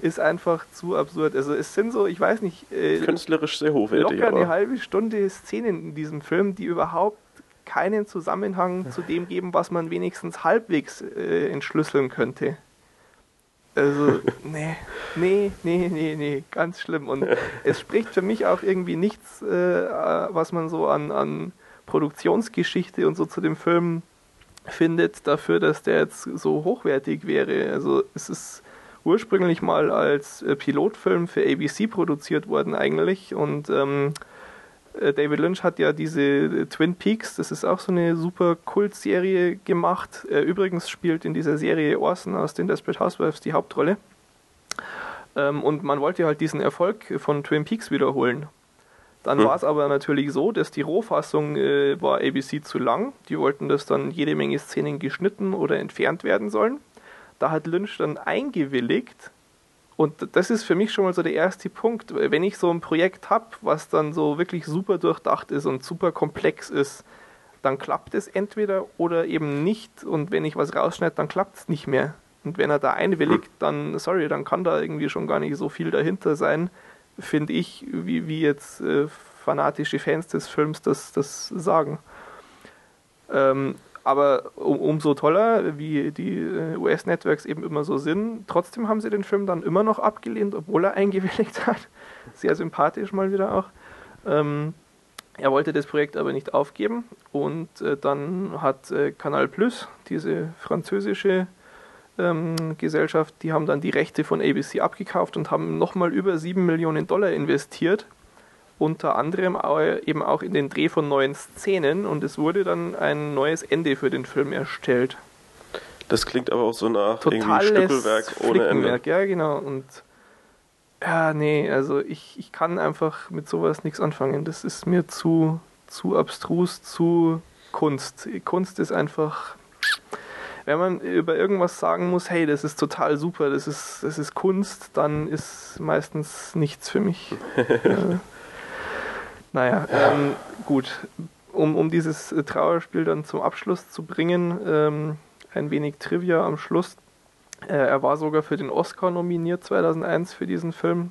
ist einfach zu absurd. Also es sind so, ich weiß nicht, äh, künstlerisch sehr hochwertig. Locker eine halbe Stunde Szenen in diesem Film, die überhaupt keinen Zusammenhang zu dem geben, was man wenigstens halbwegs äh, entschlüsseln könnte. Also, nee, nee, nee, nee, nee, ganz schlimm. Und es spricht für mich auch irgendwie nichts, äh, was man so an, an Produktionsgeschichte und so zu dem Film findet, dafür, dass der jetzt so hochwertig wäre. Also, es ist ursprünglich mal als äh, Pilotfilm für ABC produziert worden eigentlich und ähm, äh, David Lynch hat ja diese äh, Twin Peaks, das ist auch so eine super Kultserie gemacht. Übrigens spielt in dieser Serie Orson aus den Desperate Housewives die Hauptrolle. Ähm, und man wollte halt diesen Erfolg von Twin Peaks wiederholen. Dann hm. war es aber natürlich so, dass die Rohfassung äh, war ABC zu lang. Die wollten, dass dann jede Menge Szenen geschnitten oder entfernt werden sollen. Da hat Lynch dann eingewilligt und das ist für mich schon mal so der erste Punkt. Wenn ich so ein Projekt habe, was dann so wirklich super durchdacht ist und super komplex ist, dann klappt es entweder oder eben nicht. Und wenn ich was rausschneide, dann klappt es nicht mehr. Und wenn er da einwilligt, dann, sorry, dann kann da irgendwie schon gar nicht so viel dahinter sein, finde ich, wie, wie jetzt äh, fanatische Fans des Films das, das sagen. Ähm, aber um, umso toller, wie die äh, US-Networks eben immer so sind, trotzdem haben sie den Film dann immer noch abgelehnt, obwohl er eingewilligt hat. Sehr sympathisch mal wieder auch. Ähm, er wollte das Projekt aber nicht aufgeben und äh, dann hat äh, Canal Plus, diese französische ähm, Gesellschaft, die haben dann die Rechte von ABC abgekauft und haben nochmal über 7 Millionen Dollar investiert. Unter anderem eben auch in den Dreh von neuen Szenen und es wurde dann ein neues Ende für den Film erstellt. Das klingt aber auch so nach Totales irgendwie Stückelwerk ohne Ende. Ja, genau. Und ja, nee, also ich, ich kann einfach mit sowas nichts anfangen. Das ist mir zu, zu abstrus, zu Kunst. Kunst ist einfach, wenn man über irgendwas sagen muss, hey, das ist total super, das ist, das ist Kunst, dann ist meistens nichts für mich. äh, naja, ähm, gut. Um, um dieses Trauerspiel dann zum Abschluss zu bringen, ähm, ein wenig Trivia am Schluss. Äh, er war sogar für den Oscar nominiert 2001 für diesen Film.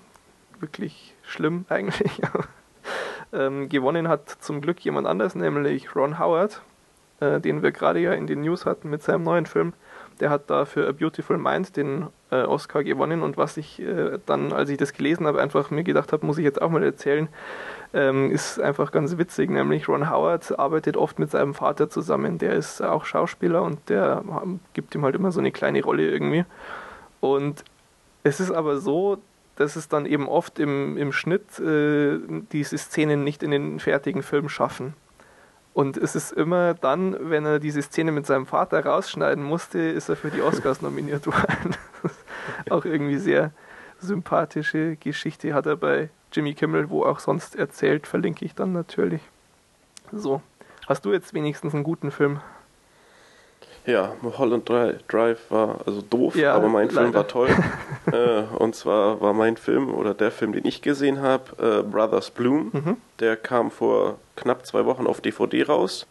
Wirklich schlimm eigentlich. ähm, gewonnen hat zum Glück jemand anders, nämlich Ron Howard, äh, den wir gerade ja in den News hatten mit seinem neuen Film. Der hat da für A Beautiful Mind den äh, Oscar gewonnen und was ich äh, dann, als ich das gelesen habe, einfach mir gedacht habe, muss ich jetzt auch mal erzählen, ähm, ist einfach ganz witzig. Nämlich Ron Howard arbeitet oft mit seinem Vater zusammen. Der ist auch Schauspieler und der gibt ihm halt immer so eine kleine Rolle irgendwie. Und es ist aber so, dass es dann eben oft im, im Schnitt äh, diese Szenen nicht in den fertigen Film schaffen. Und es ist immer dann, wenn er diese Szene mit seinem Vater rausschneiden musste, ist er für die Oscars nominiert worden. auch irgendwie sehr sympathische Geschichte hat er bei Jimmy Kimmel, wo auch sonst erzählt, verlinke ich dann natürlich. So, hast du jetzt wenigstens einen guten Film? Ja, Mulholland Drive war also doof, ja, aber mein leider. Film war toll. äh, und zwar war mein Film oder der Film, den ich gesehen habe, äh, Brothers Bloom. Mhm. Der kam vor knapp zwei Wochen auf DVD raus.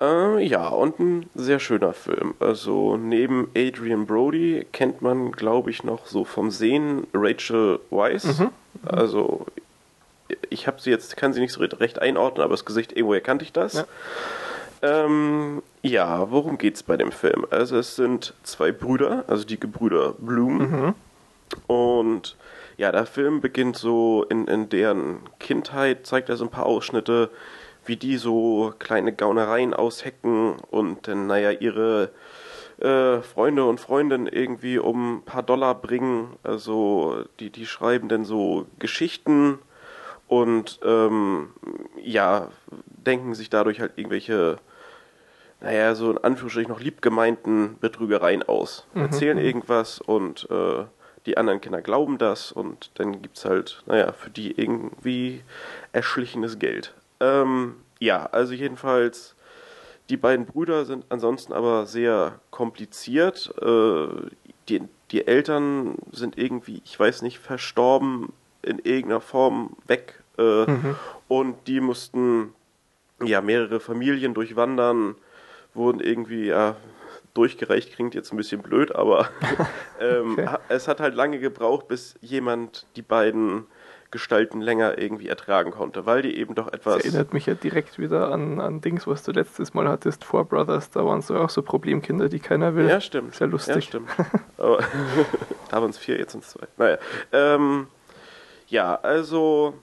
Äh, ja, und ein sehr schöner Film. Also neben Adrian Brody kennt man, glaube ich, noch so vom Sehen Rachel Weisz. Mhm. Also ich habe sie jetzt, kann sie nicht so recht einordnen, aber das Gesicht irgendwoher kannte ich das. Ja. Ähm, ja, worum geht's bei dem Film? Also es sind zwei Brüder, also die Gebrüder Bloom. Mhm. Und ja, der Film beginnt so in, in deren Kindheit, zeigt er so ein paar Ausschnitte, wie die so kleine Gaunereien aushecken und dann, naja, ihre äh, Freunde und Freundinnen irgendwie um ein paar Dollar bringen. Also die, die schreiben dann so Geschichten und ähm, ja, denken sich dadurch halt irgendwelche naja, so in Anführungsstrichen noch liebgemeinten Betrügereien aus. Mhm. Erzählen mhm. irgendwas und äh, die anderen Kinder glauben das und dann gibt es halt, naja, für die irgendwie erschlichenes Geld. Ähm, ja, also jedenfalls, die beiden Brüder sind ansonsten aber sehr kompliziert. Äh, die, die Eltern sind irgendwie, ich weiß nicht, verstorben in irgendeiner Form weg äh, mhm. und die mussten ja mehrere Familien durchwandern wurden irgendwie ja, durchgereicht, klingt jetzt ein bisschen blöd, aber ähm, okay. es hat halt lange gebraucht, bis jemand die beiden Gestalten länger irgendwie ertragen konnte, weil die eben doch etwas. Das erinnert mich ja direkt wieder an, an Dings, was du letztes Mal hattest, Four Brothers, da waren so auch so Problemkinder, die keiner will. Ja, stimmt. Sehr lustig. Ja, stimmt. Aber da waren es vier, jetzt sind es zwei. Naja. Ähm, ja, also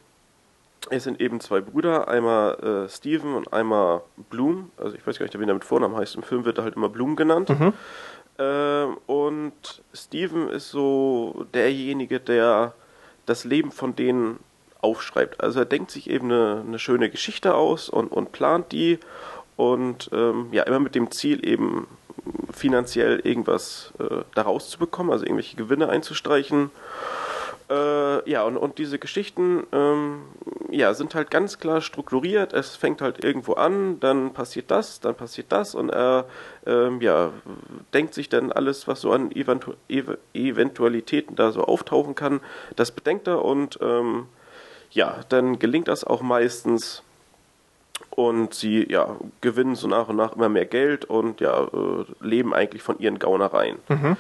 es sind eben zwei Brüder, einmal äh, Steven und einmal Bloom. Also ich weiß gar nicht, wie er mit Vornamen heißt. Im Film wird er halt immer Bloom genannt. Mhm. Ähm, und Steven ist so derjenige, der das Leben von denen aufschreibt. Also er denkt sich eben eine, eine schöne Geschichte aus und, und plant die und ähm, ja, immer mit dem Ziel eben finanziell irgendwas äh, daraus zu bekommen, also irgendwelche Gewinne einzustreichen. Äh, ja, und, und diese Geschichten ähm, ja, sind halt ganz klar strukturiert. Es fängt halt irgendwo an, dann passiert das, dann passiert das und er ähm, ja, denkt sich dann alles, was so an Eventu Ev Eventualitäten da so auftauchen kann, das bedenkt er und ähm, ja, dann gelingt das auch meistens und sie ja, gewinnen so nach und nach immer mehr Geld und ja, äh, leben eigentlich von ihren Gaunereien. Mhm.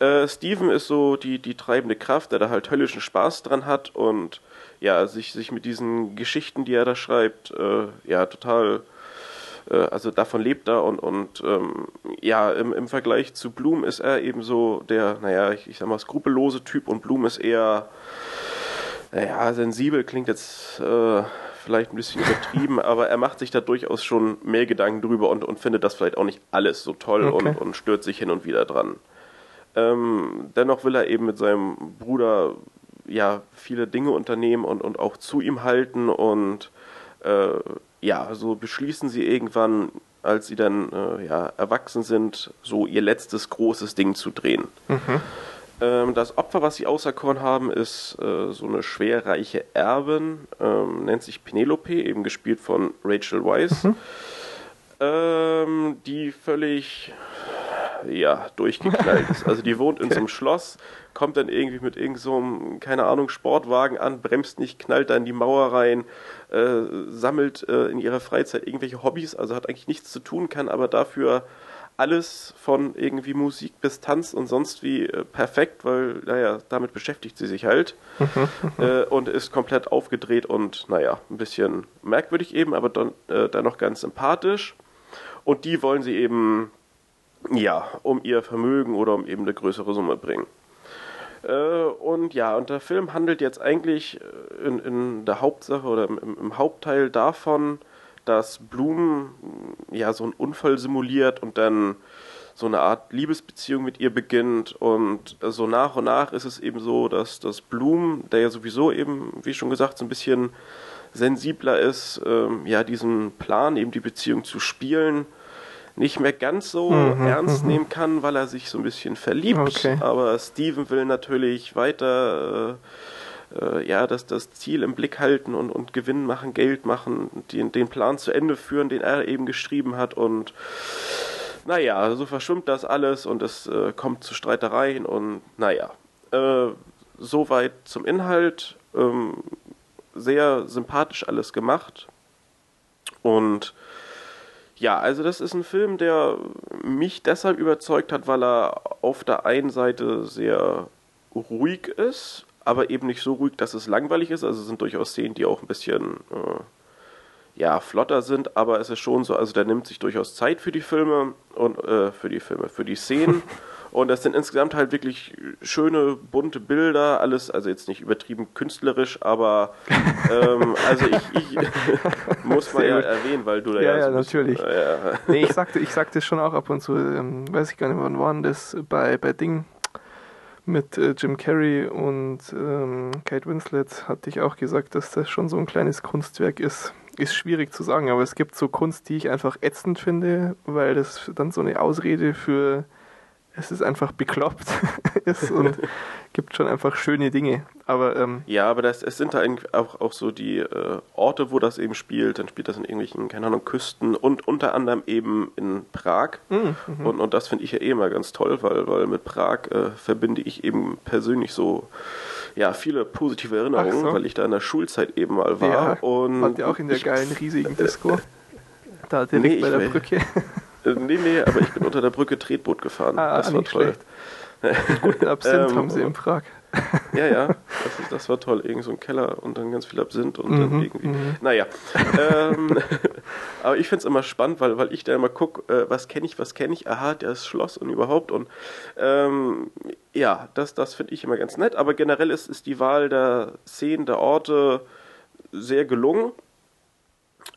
Äh, Steven ist so die, die treibende Kraft, der da halt höllischen Spaß dran hat und ja, sich, sich mit diesen Geschichten, die er da schreibt, äh, ja, total, äh, also davon lebt er und, und ähm, ja, im, im Vergleich zu Bloom ist er eben so der, naja, ich, ich sag mal, skrupellose Typ und Bloom ist eher, naja, sensibel klingt jetzt äh, vielleicht ein bisschen übertrieben, aber er macht sich da durchaus schon mehr Gedanken drüber und, und findet das vielleicht auch nicht alles so toll okay. und, und stört sich hin und wieder dran. Ähm, dennoch will er eben mit seinem Bruder ja viele Dinge unternehmen und, und auch zu ihm halten und äh, ja, so beschließen sie irgendwann, als sie dann äh, ja, erwachsen sind, so ihr letztes großes Ding zu drehen. Mhm. Ähm, das Opfer, was sie auserkoren haben, ist äh, so eine schwerreiche Erbin, ähm, nennt sich Penelope, eben gespielt von Rachel Weisz, mhm. ähm, die völlig ja, durchgeknallt ist. Also die wohnt in so einem Schloss, kommt dann irgendwie mit irgendeinem, so keine Ahnung, Sportwagen an, bremst nicht, knallt da in die Mauer rein, äh, sammelt äh, in ihrer Freizeit irgendwelche Hobbys, also hat eigentlich nichts zu tun, kann aber dafür alles von irgendwie Musik bis Tanz und sonst wie äh, perfekt, weil, naja, damit beschäftigt sie sich halt äh, und ist komplett aufgedreht und, naja, ein bisschen merkwürdig eben, aber dann, äh, dann noch ganz sympathisch. Und die wollen sie eben, ja, um ihr Vermögen oder um eben eine größere Summe bringen. Äh, und ja, und der Film handelt jetzt eigentlich äh, in, in der Hauptsache oder im, im Hauptteil davon, dass Bloom ja so einen Unfall simuliert und dann so eine Art Liebesbeziehung mit ihr beginnt und so nach und nach ist es eben so, dass das Bloom, der ja sowieso eben, wie schon gesagt, so ein bisschen sensibler ist, ähm, ja diesen Plan, eben die Beziehung zu spielen, nicht mehr ganz so mhm, ernst mhm. nehmen kann, weil er sich so ein bisschen verliebt. Okay. Aber Steven will natürlich weiter äh, äh, ja, das, das Ziel im Blick halten und, und Gewinn machen, Geld machen, den, den Plan zu Ende führen, den er eben geschrieben hat und naja, so verschwimmt das alles und es äh, kommt zu Streitereien und naja, äh, soweit zum Inhalt. Ähm, sehr sympathisch alles gemacht und ja, also das ist ein Film, der mich deshalb überzeugt hat, weil er auf der einen Seite sehr ruhig ist, aber eben nicht so ruhig, dass es langweilig ist. Also es sind durchaus Szenen, die auch ein bisschen äh, ja, flotter sind, aber es ist schon so, also der nimmt sich durchaus Zeit für die Filme und äh, für die Filme, für die Szenen. und das sind insgesamt halt wirklich schöne, bunte Bilder, alles, also jetzt nicht übertrieben künstlerisch, aber ähm, also ich, ich muss mal ja erwähnen, weil du da ja. Ja, ja, natürlich. Äh, ja. Nee, ich sagte, ich sagte schon auch ab und zu, ähm, weiß ich gar nicht, wann waren das bei, bei Ding mit äh, Jim Carrey und ähm, Kate Winslet hatte ich auch gesagt, dass das schon so ein kleines Kunstwerk ist. Ist schwierig zu sagen, aber es gibt so Kunst, die ich einfach ätzend finde, weil das dann so eine Ausrede für es ist einfach bekloppt ist und gibt schon einfach schöne Dinge. Aber ähm, ja, aber das, es sind da auch, auch so die äh, Orte, wo das eben spielt. Dann spielt das in irgendwelchen, keine Ahnung, Küsten und unter anderem eben in Prag. Mhm. mhm. Und, und das finde ich ja eh immer ganz toll, weil, weil mit Prag äh, verbinde ich eben persönlich so ja, viele positive Erinnerungen, so. weil ich da in der Schulzeit eben mal war. Ja, und wart ihr auch in der geilen, riesigen Disco? Da direkt nee, bei der Brücke. Äh, nee, nee, aber ich bin unter der Brücke Tretboot gefahren. Ah, das war toll. Guten Absinth haben sie im Prag. ja, ja, das, das, war toll. Irgend so ein Keller und dann ganz viel Absinth und mhm, dann irgendwie. Mhm. Naja. ähm, aber ich finde es immer spannend, weil, weil ich da immer gucke, äh, was kenne ich, was kenne ich, aha, das Schloss und überhaupt. Und ähm, ja, das, das finde ich immer ganz nett. Aber generell ist, ist die Wahl der Szenen, der Orte sehr gelungen.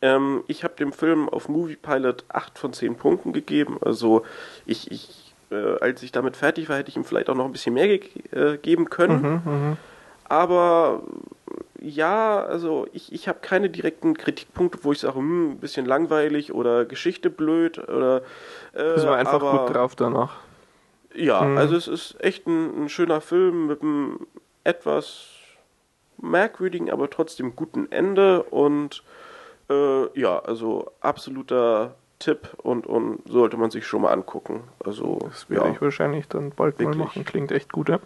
Ähm, ich habe dem Film auf Movie Pilot 8 von 10 Punkten gegeben. Also ich, ich äh, als ich damit fertig war, hätte ich ihm vielleicht auch noch ein bisschen mehr ge äh, geben können. Mhm, mh. Aber ja, also ich, ich habe keine direkten Kritikpunkte, wo ich sage, hm, ein bisschen langweilig oder Geschichte blöd oder. Äh, Ist einfach aber, gut drauf danach. Ja, mhm. also es ist echt ein, ein schöner Film mit einem etwas merkwürdigen, aber trotzdem guten Ende und äh, ja, also absoluter Tipp und, und sollte man sich schon mal angucken. Also, das werde ja, ich wahrscheinlich dann bald wirklich. mal machen. Klingt echt gut, ja?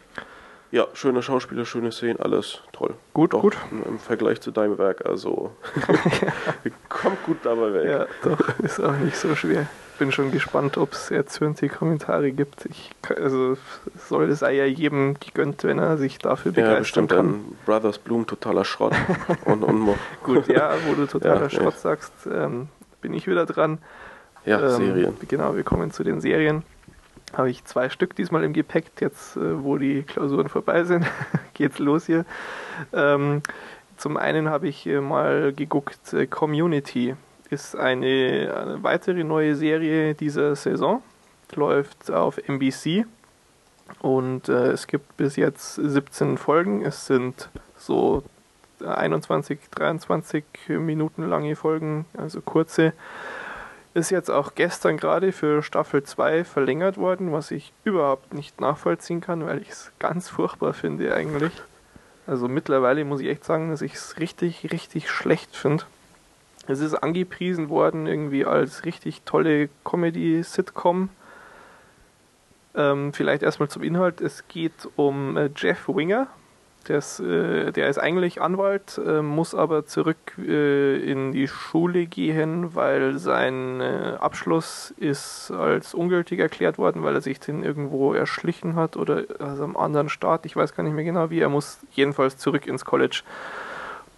Ja, schöne Schauspieler, schöne Szenen, alles toll. Gut, doch, gut. Im Vergleich zu deinem Werk, also kommt gut dabei weg. Ja, doch, ist auch nicht so schwer. Bin schon gespannt, ob es erzürnte Kommentare gibt. Ich, also soll es ja jedem gegönnt, wenn er sich dafür begeistern ja, bestimmt kann. Brothers Bloom totaler Schrott. und, und Gut, ja, wo du totaler ja, Schrott nee. sagst, ähm, bin ich wieder dran. Ja, ähm, Serien. Genau, wir kommen zu den Serien. Habe ich zwei Stück diesmal im Gepäck, jetzt äh, wo die Klausuren vorbei sind, geht's los hier. Ähm, zum einen habe ich mal geguckt, äh, Community ist eine, eine, weitere neue Serie dieser Saison, läuft auf NBC und äh, es gibt bis jetzt 17 Folgen. Es sind so 21, 23 Minuten lange Folgen, also kurze. Ist jetzt auch gestern gerade für Staffel 2 verlängert worden, was ich überhaupt nicht nachvollziehen kann, weil ich es ganz furchtbar finde eigentlich. Also mittlerweile muss ich echt sagen, dass ich es richtig, richtig schlecht finde. Es ist angepriesen worden irgendwie als richtig tolle Comedy-Sitcom. Ähm, vielleicht erstmal zum Inhalt. Es geht um äh, Jeff Winger, der ist, äh, der ist eigentlich Anwalt, äh, muss aber zurück äh, in die Schule gehen, weil sein äh, Abschluss ist als ungültig erklärt worden, weil er sich den irgendwo erschlichen hat oder aus einem anderen Staat. Ich weiß gar nicht mehr genau wie. Er muss jedenfalls zurück ins College.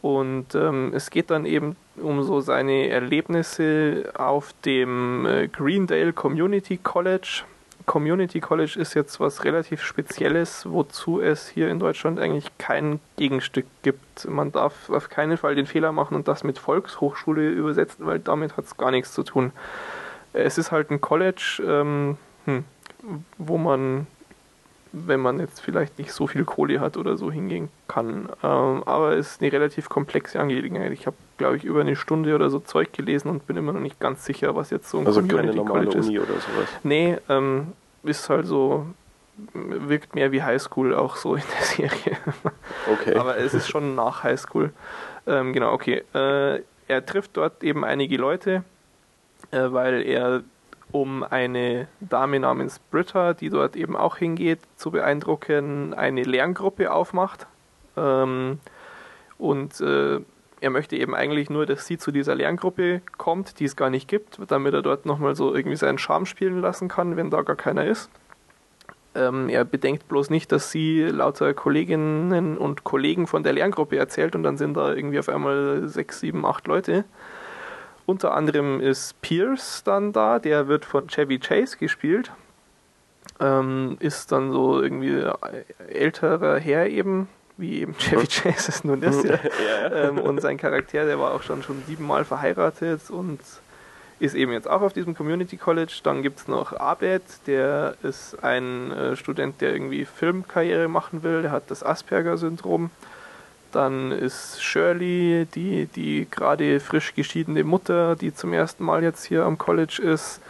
Und ähm, es geht dann eben um so seine Erlebnisse auf dem äh, Greendale Community College Community College ist jetzt was relativ Spezielles, wozu es hier in Deutschland eigentlich kein Gegenstück gibt. Man darf auf keinen Fall den Fehler machen und das mit Volkshochschule übersetzen, weil damit hat es gar nichts zu tun. Es ist halt ein College, ähm, hm, wo man, wenn man jetzt vielleicht nicht so viel Kohle hat oder so, hingehen kann. Ähm, aber es ist eine relativ komplexe Angelegenheit. Ich habe glaube ich, über eine Stunde oder so Zeug gelesen und bin immer noch nicht ganz sicher, was jetzt so ein also Community keine normale College Uni ist. oder sowas. Nee, ähm, ist halt so, wirkt mehr wie Highschool auch so in der Serie. Okay. Aber es ist schon nach Highschool. Ähm, genau, okay. Äh, er trifft dort eben einige Leute, äh, weil er um eine Dame namens Britta, die dort eben auch hingeht, zu beeindrucken, eine Lerngruppe aufmacht. Ähm, und äh, er möchte eben eigentlich nur, dass sie zu dieser Lerngruppe kommt, die es gar nicht gibt, damit er dort nochmal so irgendwie seinen Charme spielen lassen kann, wenn da gar keiner ist. Ähm, er bedenkt bloß nicht, dass sie lauter Kolleginnen und Kollegen von der Lerngruppe erzählt und dann sind da irgendwie auf einmal sechs, sieben, acht Leute. Unter anderem ist Pierce dann da, der wird von Chevy Chase gespielt. Ähm, ist dann so irgendwie älterer Herr eben, wie eben Chevy Chase es nun ist. Ja. Ähm, und sein Charakter, der war auch schon, schon siebenmal verheiratet und ist eben jetzt auch auf diesem Community College. Dann gibt es noch Abed, der ist ein äh, Student, der irgendwie Filmkarriere machen will, der hat das Asperger-Syndrom. Dann ist Shirley, die, die gerade frisch geschiedene Mutter, die zum ersten Mal jetzt hier am College ist.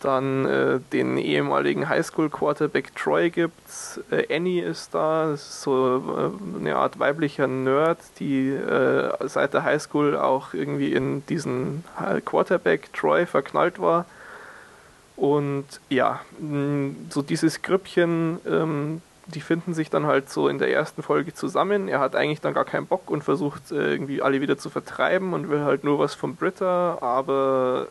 Dann äh, den ehemaligen Highschool-Quarterback Troy gibt's. Äh, Annie ist da, so äh, eine Art weiblicher Nerd, die äh, seit der Highschool auch irgendwie in diesen Quarterback Troy verknallt war. Und ja, so dieses Grüppchen, ähm, die finden sich dann halt so in der ersten Folge zusammen. Er hat eigentlich dann gar keinen Bock und versucht äh, irgendwie alle wieder zu vertreiben und will halt nur was von Britta, aber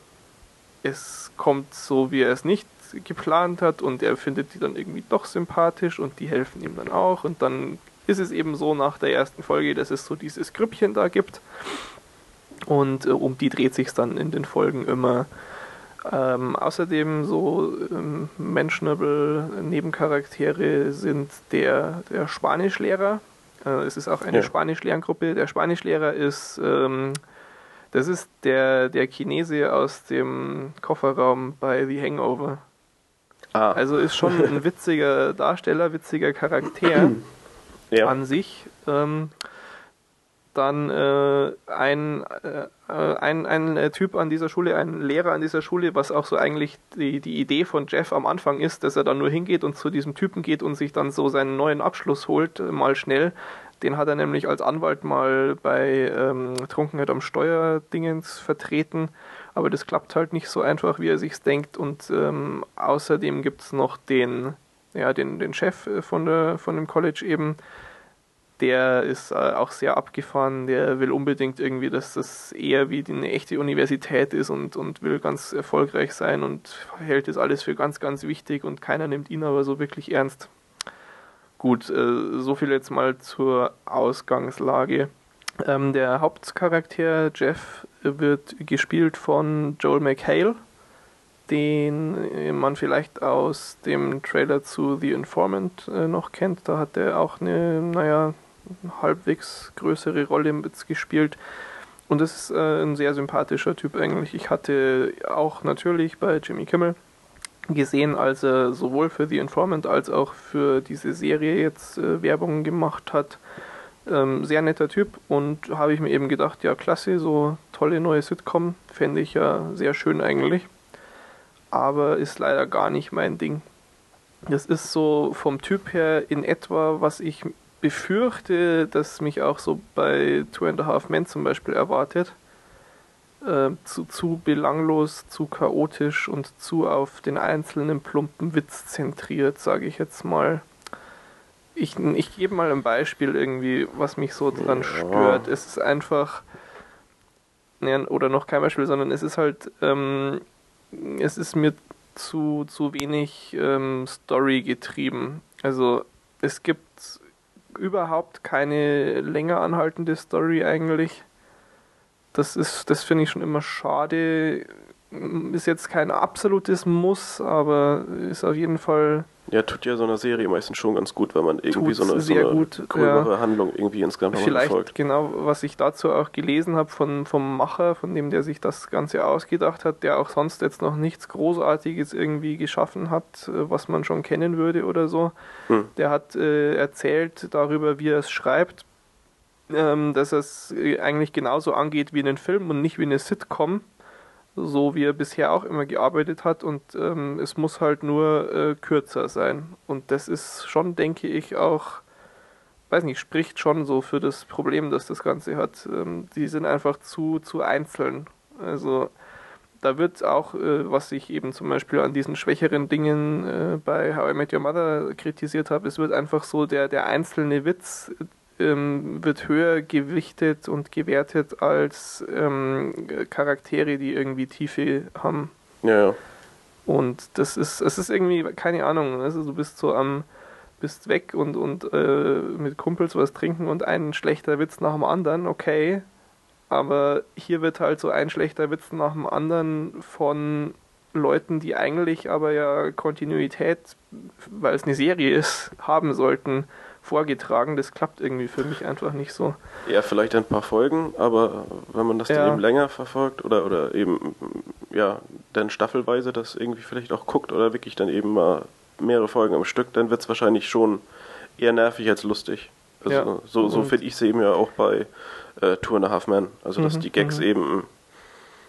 es kommt so, wie er es nicht geplant hat und er findet die dann irgendwie doch sympathisch und die helfen ihm dann auch und dann ist es eben so nach der ersten Folge, dass es so dieses Grüppchen da gibt und äh, um die dreht sich dann in den Folgen immer. Ähm, außerdem so ähm, mentionable Nebencharaktere sind der, der Spanischlehrer. Äh, es ist auch eine ja. Spanischlerngruppe. Der Spanischlehrer ist ähm, das ist der, der Chinese aus dem Kofferraum bei The Hangover. Ah. Also ist schon ein witziger Darsteller, witziger Charakter ja. an sich. Ähm, dann äh, ein, äh, ein, ein Typ an dieser Schule, ein Lehrer an dieser Schule, was auch so eigentlich die, die Idee von Jeff am Anfang ist, dass er dann nur hingeht und zu diesem Typen geht und sich dann so seinen neuen Abschluss holt, mal schnell. Den hat er nämlich als Anwalt mal bei ähm, Trunkenheit am Steuerdingens vertreten, aber das klappt halt nicht so einfach, wie er sich denkt. Und ähm, außerdem gibt es noch den, ja, den, den Chef äh, von, der, von dem College eben, der ist äh, auch sehr abgefahren, der will unbedingt irgendwie, dass das eher wie eine echte Universität ist und, und will ganz erfolgreich sein und hält das alles für ganz, ganz wichtig und keiner nimmt ihn aber so wirklich ernst. Gut, äh, so viel jetzt mal zur Ausgangslage. Ähm, der Hauptcharakter Jeff wird gespielt von Joel McHale, den man vielleicht aus dem Trailer zu The Informant äh, noch kennt. Da hat er auch eine, naja, halbwegs größere Rolle gespielt. Und das ist äh, ein sehr sympathischer Typ eigentlich. Ich hatte auch natürlich bei Jimmy Kimmel gesehen, als er sowohl für The Informant als auch für diese Serie jetzt äh, Werbung gemacht hat. Ähm, sehr netter Typ und habe ich mir eben gedacht, ja klasse, so tolle neue Sitcom, fände ich ja sehr schön eigentlich. Aber ist leider gar nicht mein Ding. Das ist so vom Typ her in etwa, was ich befürchte, dass mich auch so bei Two and a Half Men zum Beispiel erwartet. Äh, zu, zu belanglos, zu chaotisch und zu auf den einzelnen plumpen Witz zentriert, sage ich jetzt mal. Ich, ich gebe mal ein Beispiel irgendwie, was mich so dran stört. Es ist einfach, ja, oder noch kein Beispiel, sondern es ist halt, ähm, es ist mir zu, zu wenig ähm, Story getrieben. Also es gibt überhaupt keine länger anhaltende Story eigentlich. Das ist, das finde ich schon immer schade. Ist jetzt kein absolutes Muss, aber ist auf jeden Fall ja, tut ja so eine Serie meistens schon ganz gut, wenn man irgendwie so eine, so eine gut, gröbere ja. Handlung irgendwie insgesamt Vielleicht verfolgt. genau, was ich dazu auch gelesen habe von, vom Macher, von dem, der sich das Ganze ausgedacht hat, der auch sonst jetzt noch nichts Großartiges irgendwie geschaffen hat, äh, was man schon kennen würde oder so. Hm. Der hat äh, erzählt darüber, wie er es schreibt, ähm, dass er es äh, eigentlich genauso angeht wie einen Film und nicht wie eine Sitcom so wie er bisher auch immer gearbeitet hat und ähm, es muss halt nur äh, kürzer sein. Und das ist schon, denke ich, auch, weiß nicht, spricht schon so für das Problem, das das Ganze hat. Ähm, die sind einfach zu, zu einzeln. Also da wird auch, äh, was ich eben zum Beispiel an diesen schwächeren Dingen äh, bei How I Met Your Mother kritisiert habe, es wird einfach so der, der einzelne Witz, ähm, wird höher gewichtet und gewertet als ähm, Charaktere, die irgendwie Tiefe haben. Ja, ja. Und das ist, es ist irgendwie, keine Ahnung, also du bist so am, bist weg und, und äh, mit Kumpels was trinken und ein schlechter Witz nach dem anderen, okay. Aber hier wird halt so ein schlechter Witz nach dem anderen von Leuten, die eigentlich aber ja Kontinuität, weil es eine Serie ist, haben sollten vorgetragen. Das klappt irgendwie für mich einfach nicht so. Ja, vielleicht ein paar Folgen, aber wenn man das ja. dann eben länger verfolgt oder, oder eben, ja, dann staffelweise das irgendwie vielleicht auch guckt oder wirklich dann eben mal mehrere Folgen am Stück, dann wird es wahrscheinlich schon eher nervig als lustig. Also ja. so, so finde ich es eben ja auch bei äh, Two and a Half Men. Also dass mhm, die Gags mhm. eben,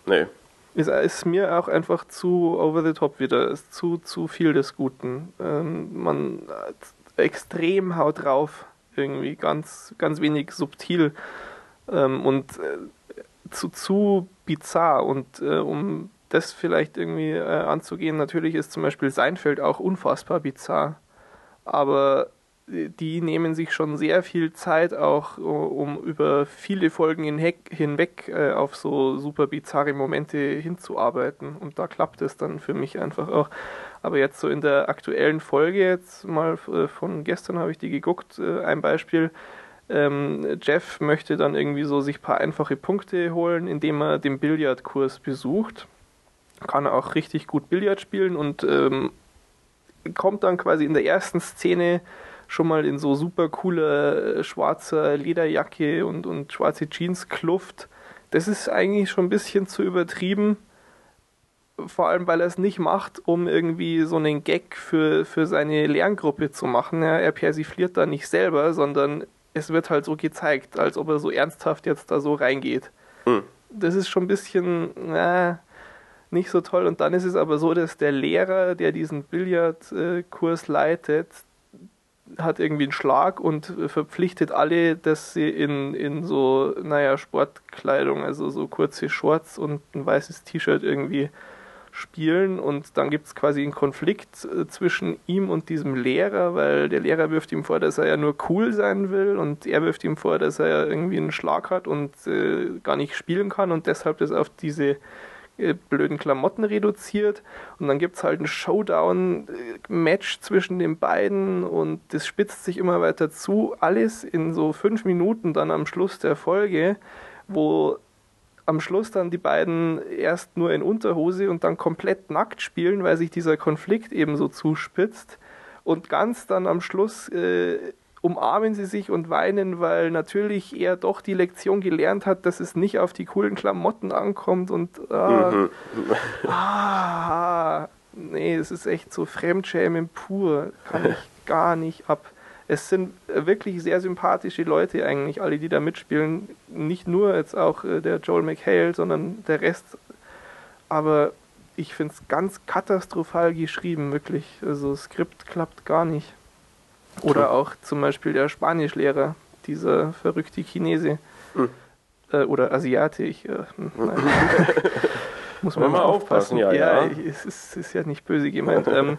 nee. Ist, ist mir auch einfach zu over the top wieder, ist zu, zu viel des Guten. Ähm, man extrem haut drauf, irgendwie ganz, ganz wenig subtil ähm, und äh, zu, zu bizarr. Und äh, um das vielleicht irgendwie äh, anzugehen, natürlich ist zum Beispiel Seinfeld auch unfassbar bizarr, aber die nehmen sich schon sehr viel Zeit auch, um über viele Folgen hinweg, äh, auf so super bizarre Momente hinzuarbeiten. Und da klappt es dann für mich einfach auch. Aber jetzt so in der aktuellen Folge, jetzt mal äh, von gestern habe ich die geguckt, äh, ein Beispiel. Ähm, Jeff möchte dann irgendwie so sich ein paar einfache Punkte holen, indem er den Billardkurs besucht. Kann auch richtig gut Billard spielen und ähm, kommt dann quasi in der ersten Szene schon mal in so super coole äh, schwarzer Lederjacke und, und schwarze Jeans-Kluft. Das ist eigentlich schon ein bisschen zu übertrieben vor allem weil er es nicht macht, um irgendwie so einen Gag für, für seine Lerngruppe zu machen. Ja, er persifliert da nicht selber, sondern es wird halt so gezeigt, als ob er so ernsthaft jetzt da so reingeht. Hm. Das ist schon ein bisschen na, nicht so toll. Und dann ist es aber so, dass der Lehrer, der diesen Billardkurs leitet, hat irgendwie einen Schlag und verpflichtet alle, dass sie in, in so, naja, Sportkleidung, also so kurze Shorts und ein weißes T-Shirt irgendwie spielen und dann gibt es quasi einen Konflikt äh, zwischen ihm und diesem Lehrer, weil der Lehrer wirft ihm vor, dass er ja nur cool sein will und er wirft ihm vor, dass er ja irgendwie einen Schlag hat und äh, gar nicht spielen kann und deshalb das auf diese äh, blöden Klamotten reduziert. Und dann gibt es halt ein Showdown-Match äh, zwischen den beiden und das spitzt sich immer weiter zu, alles in so fünf Minuten dann am Schluss der Folge, wo am Schluss dann die beiden erst nur in Unterhose und dann komplett nackt spielen, weil sich dieser Konflikt eben so zuspitzt. Und ganz dann am Schluss äh, umarmen sie sich und weinen, weil natürlich er doch die Lektion gelernt hat, dass es nicht auf die coolen Klamotten ankommt und ah, mhm. ah nee, es ist echt so Fremdschämen pur, kann ich gar nicht ab es sind wirklich sehr sympathische Leute eigentlich, alle, die da mitspielen. Nicht nur jetzt auch äh, der Joel McHale, sondern der Rest. Aber ich finde es ganz katastrophal geschrieben, wirklich. Also das Skript klappt gar nicht. Oder auch zum Beispiel der Spanischlehrer, dieser verrückte Chinese. Mhm. Äh, oder Asiate. Ich, äh, hm, muss man mal aufpassen. aufpassen. Ja, ja, ja. es ist, ist, ja nicht böse gemeint. ähm,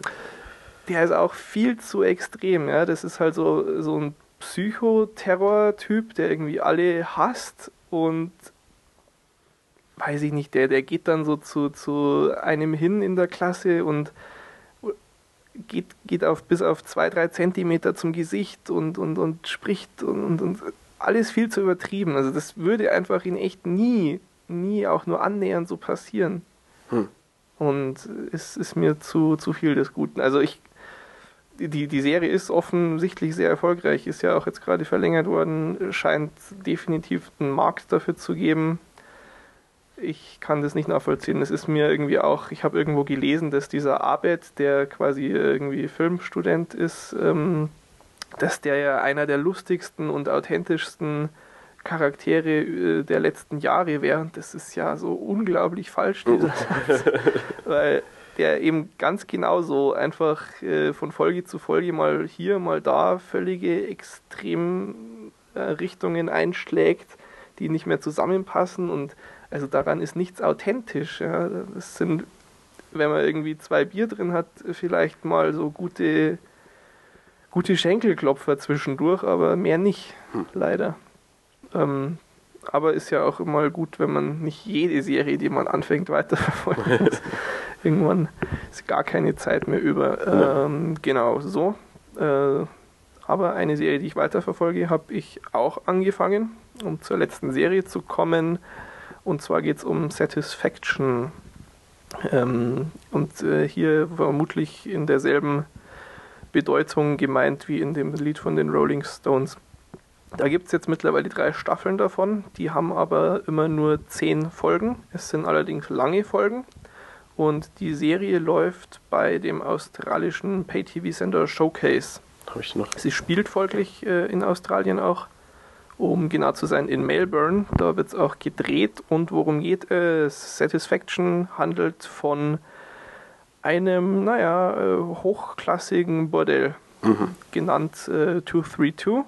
der ist auch viel zu extrem. Ja? Das ist halt so, so ein Psychoterror-Typ, der irgendwie alle hasst und weiß ich nicht, der, der geht dann so zu, zu einem hin in der Klasse und geht, geht auf bis auf zwei, drei Zentimeter zum Gesicht und, und, und spricht und, und, und alles viel zu übertrieben. Also das würde einfach in echt nie, nie auch nur annähernd so passieren. Hm. Und es ist mir zu, zu viel des Guten. Also ich die, die Serie ist offensichtlich sehr erfolgreich, ist ja auch jetzt gerade verlängert worden, scheint definitiv einen Markt dafür zu geben. Ich kann das nicht nachvollziehen. Es ist mir irgendwie auch, ich habe irgendwo gelesen, dass dieser Abed, der quasi irgendwie Filmstudent ist, ähm, dass der ja einer der lustigsten und authentischsten Charaktere äh, der letzten Jahre wäre. Das ist ja so unglaublich falsch, dieser Satz. Weil der eben ganz genauso einfach äh, von Folge zu Folge mal hier, mal da völlige Extremrichtungen äh, einschlägt, die nicht mehr zusammenpassen und also daran ist nichts authentisch. Ja. Das sind, wenn man irgendwie zwei Bier drin hat, vielleicht mal so gute, gute Schenkelklopfer zwischendurch, aber mehr nicht, hm. leider. Ähm, aber ist ja auch immer gut, wenn man nicht jede Serie, die man anfängt, weiterverfolgen muss. Irgendwann ist gar keine Zeit mehr über. Ähm, genau, so. Äh, aber eine Serie, die ich weiterverfolge, habe ich auch angefangen, um zur letzten Serie zu kommen. Und zwar geht es um Satisfaction. Ähm, und äh, hier vermutlich in derselben Bedeutung gemeint wie in dem Lied von den Rolling Stones. Da gibt es jetzt mittlerweile drei Staffeln davon, die haben aber immer nur zehn Folgen. Es sind allerdings lange Folgen. Und die Serie läuft bei dem australischen Pay-TV-Sender Showcase. Habe ich noch. Sie spielt folglich äh, in Australien auch, um genau zu sein, in Melbourne. Da wird es auch gedreht. Und worum geht es? Satisfaction handelt von einem, naja, äh, hochklassigen Bordell, mhm. genannt äh, 232.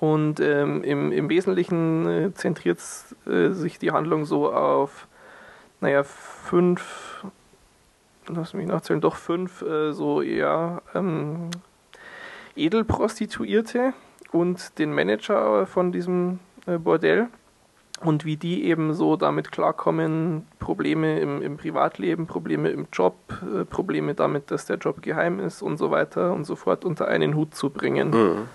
Und ähm, im, im Wesentlichen äh, zentriert äh, sich die Handlung so auf, naja, fünf, lass mich nachzählen, doch fünf äh, so eher ähm, Edelprostituierte und den Manager von diesem äh, Bordell und wie die eben so damit klarkommen, Probleme im, im Privatleben, Probleme im Job, äh, Probleme damit, dass der Job geheim ist und so weiter und so fort unter einen Hut zu bringen. Mhm.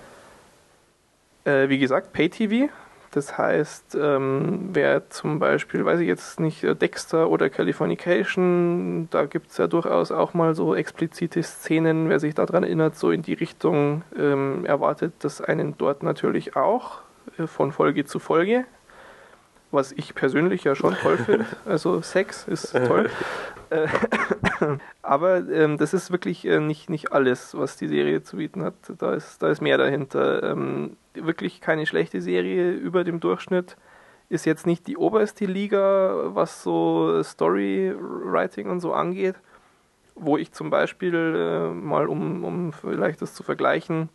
Äh, wie gesagt, Pay-TV. Das heißt, ähm, wer zum Beispiel, weiß ich jetzt nicht, äh, Dexter oder Californication, da gibt es ja durchaus auch mal so explizite Szenen, wer sich daran erinnert, so in die Richtung ähm, erwartet das einen dort natürlich auch, äh, von Folge zu Folge was ich persönlich ja schon toll finde. Also Sex ist toll. Aber ähm, das ist wirklich äh, nicht, nicht alles, was die Serie zu bieten hat. Da ist, da ist mehr dahinter. Ähm, wirklich keine schlechte Serie über dem Durchschnitt. Ist jetzt nicht die oberste Liga, was so Storywriting und so angeht. Wo ich zum Beispiel äh, mal, um, um vielleicht das zu vergleichen,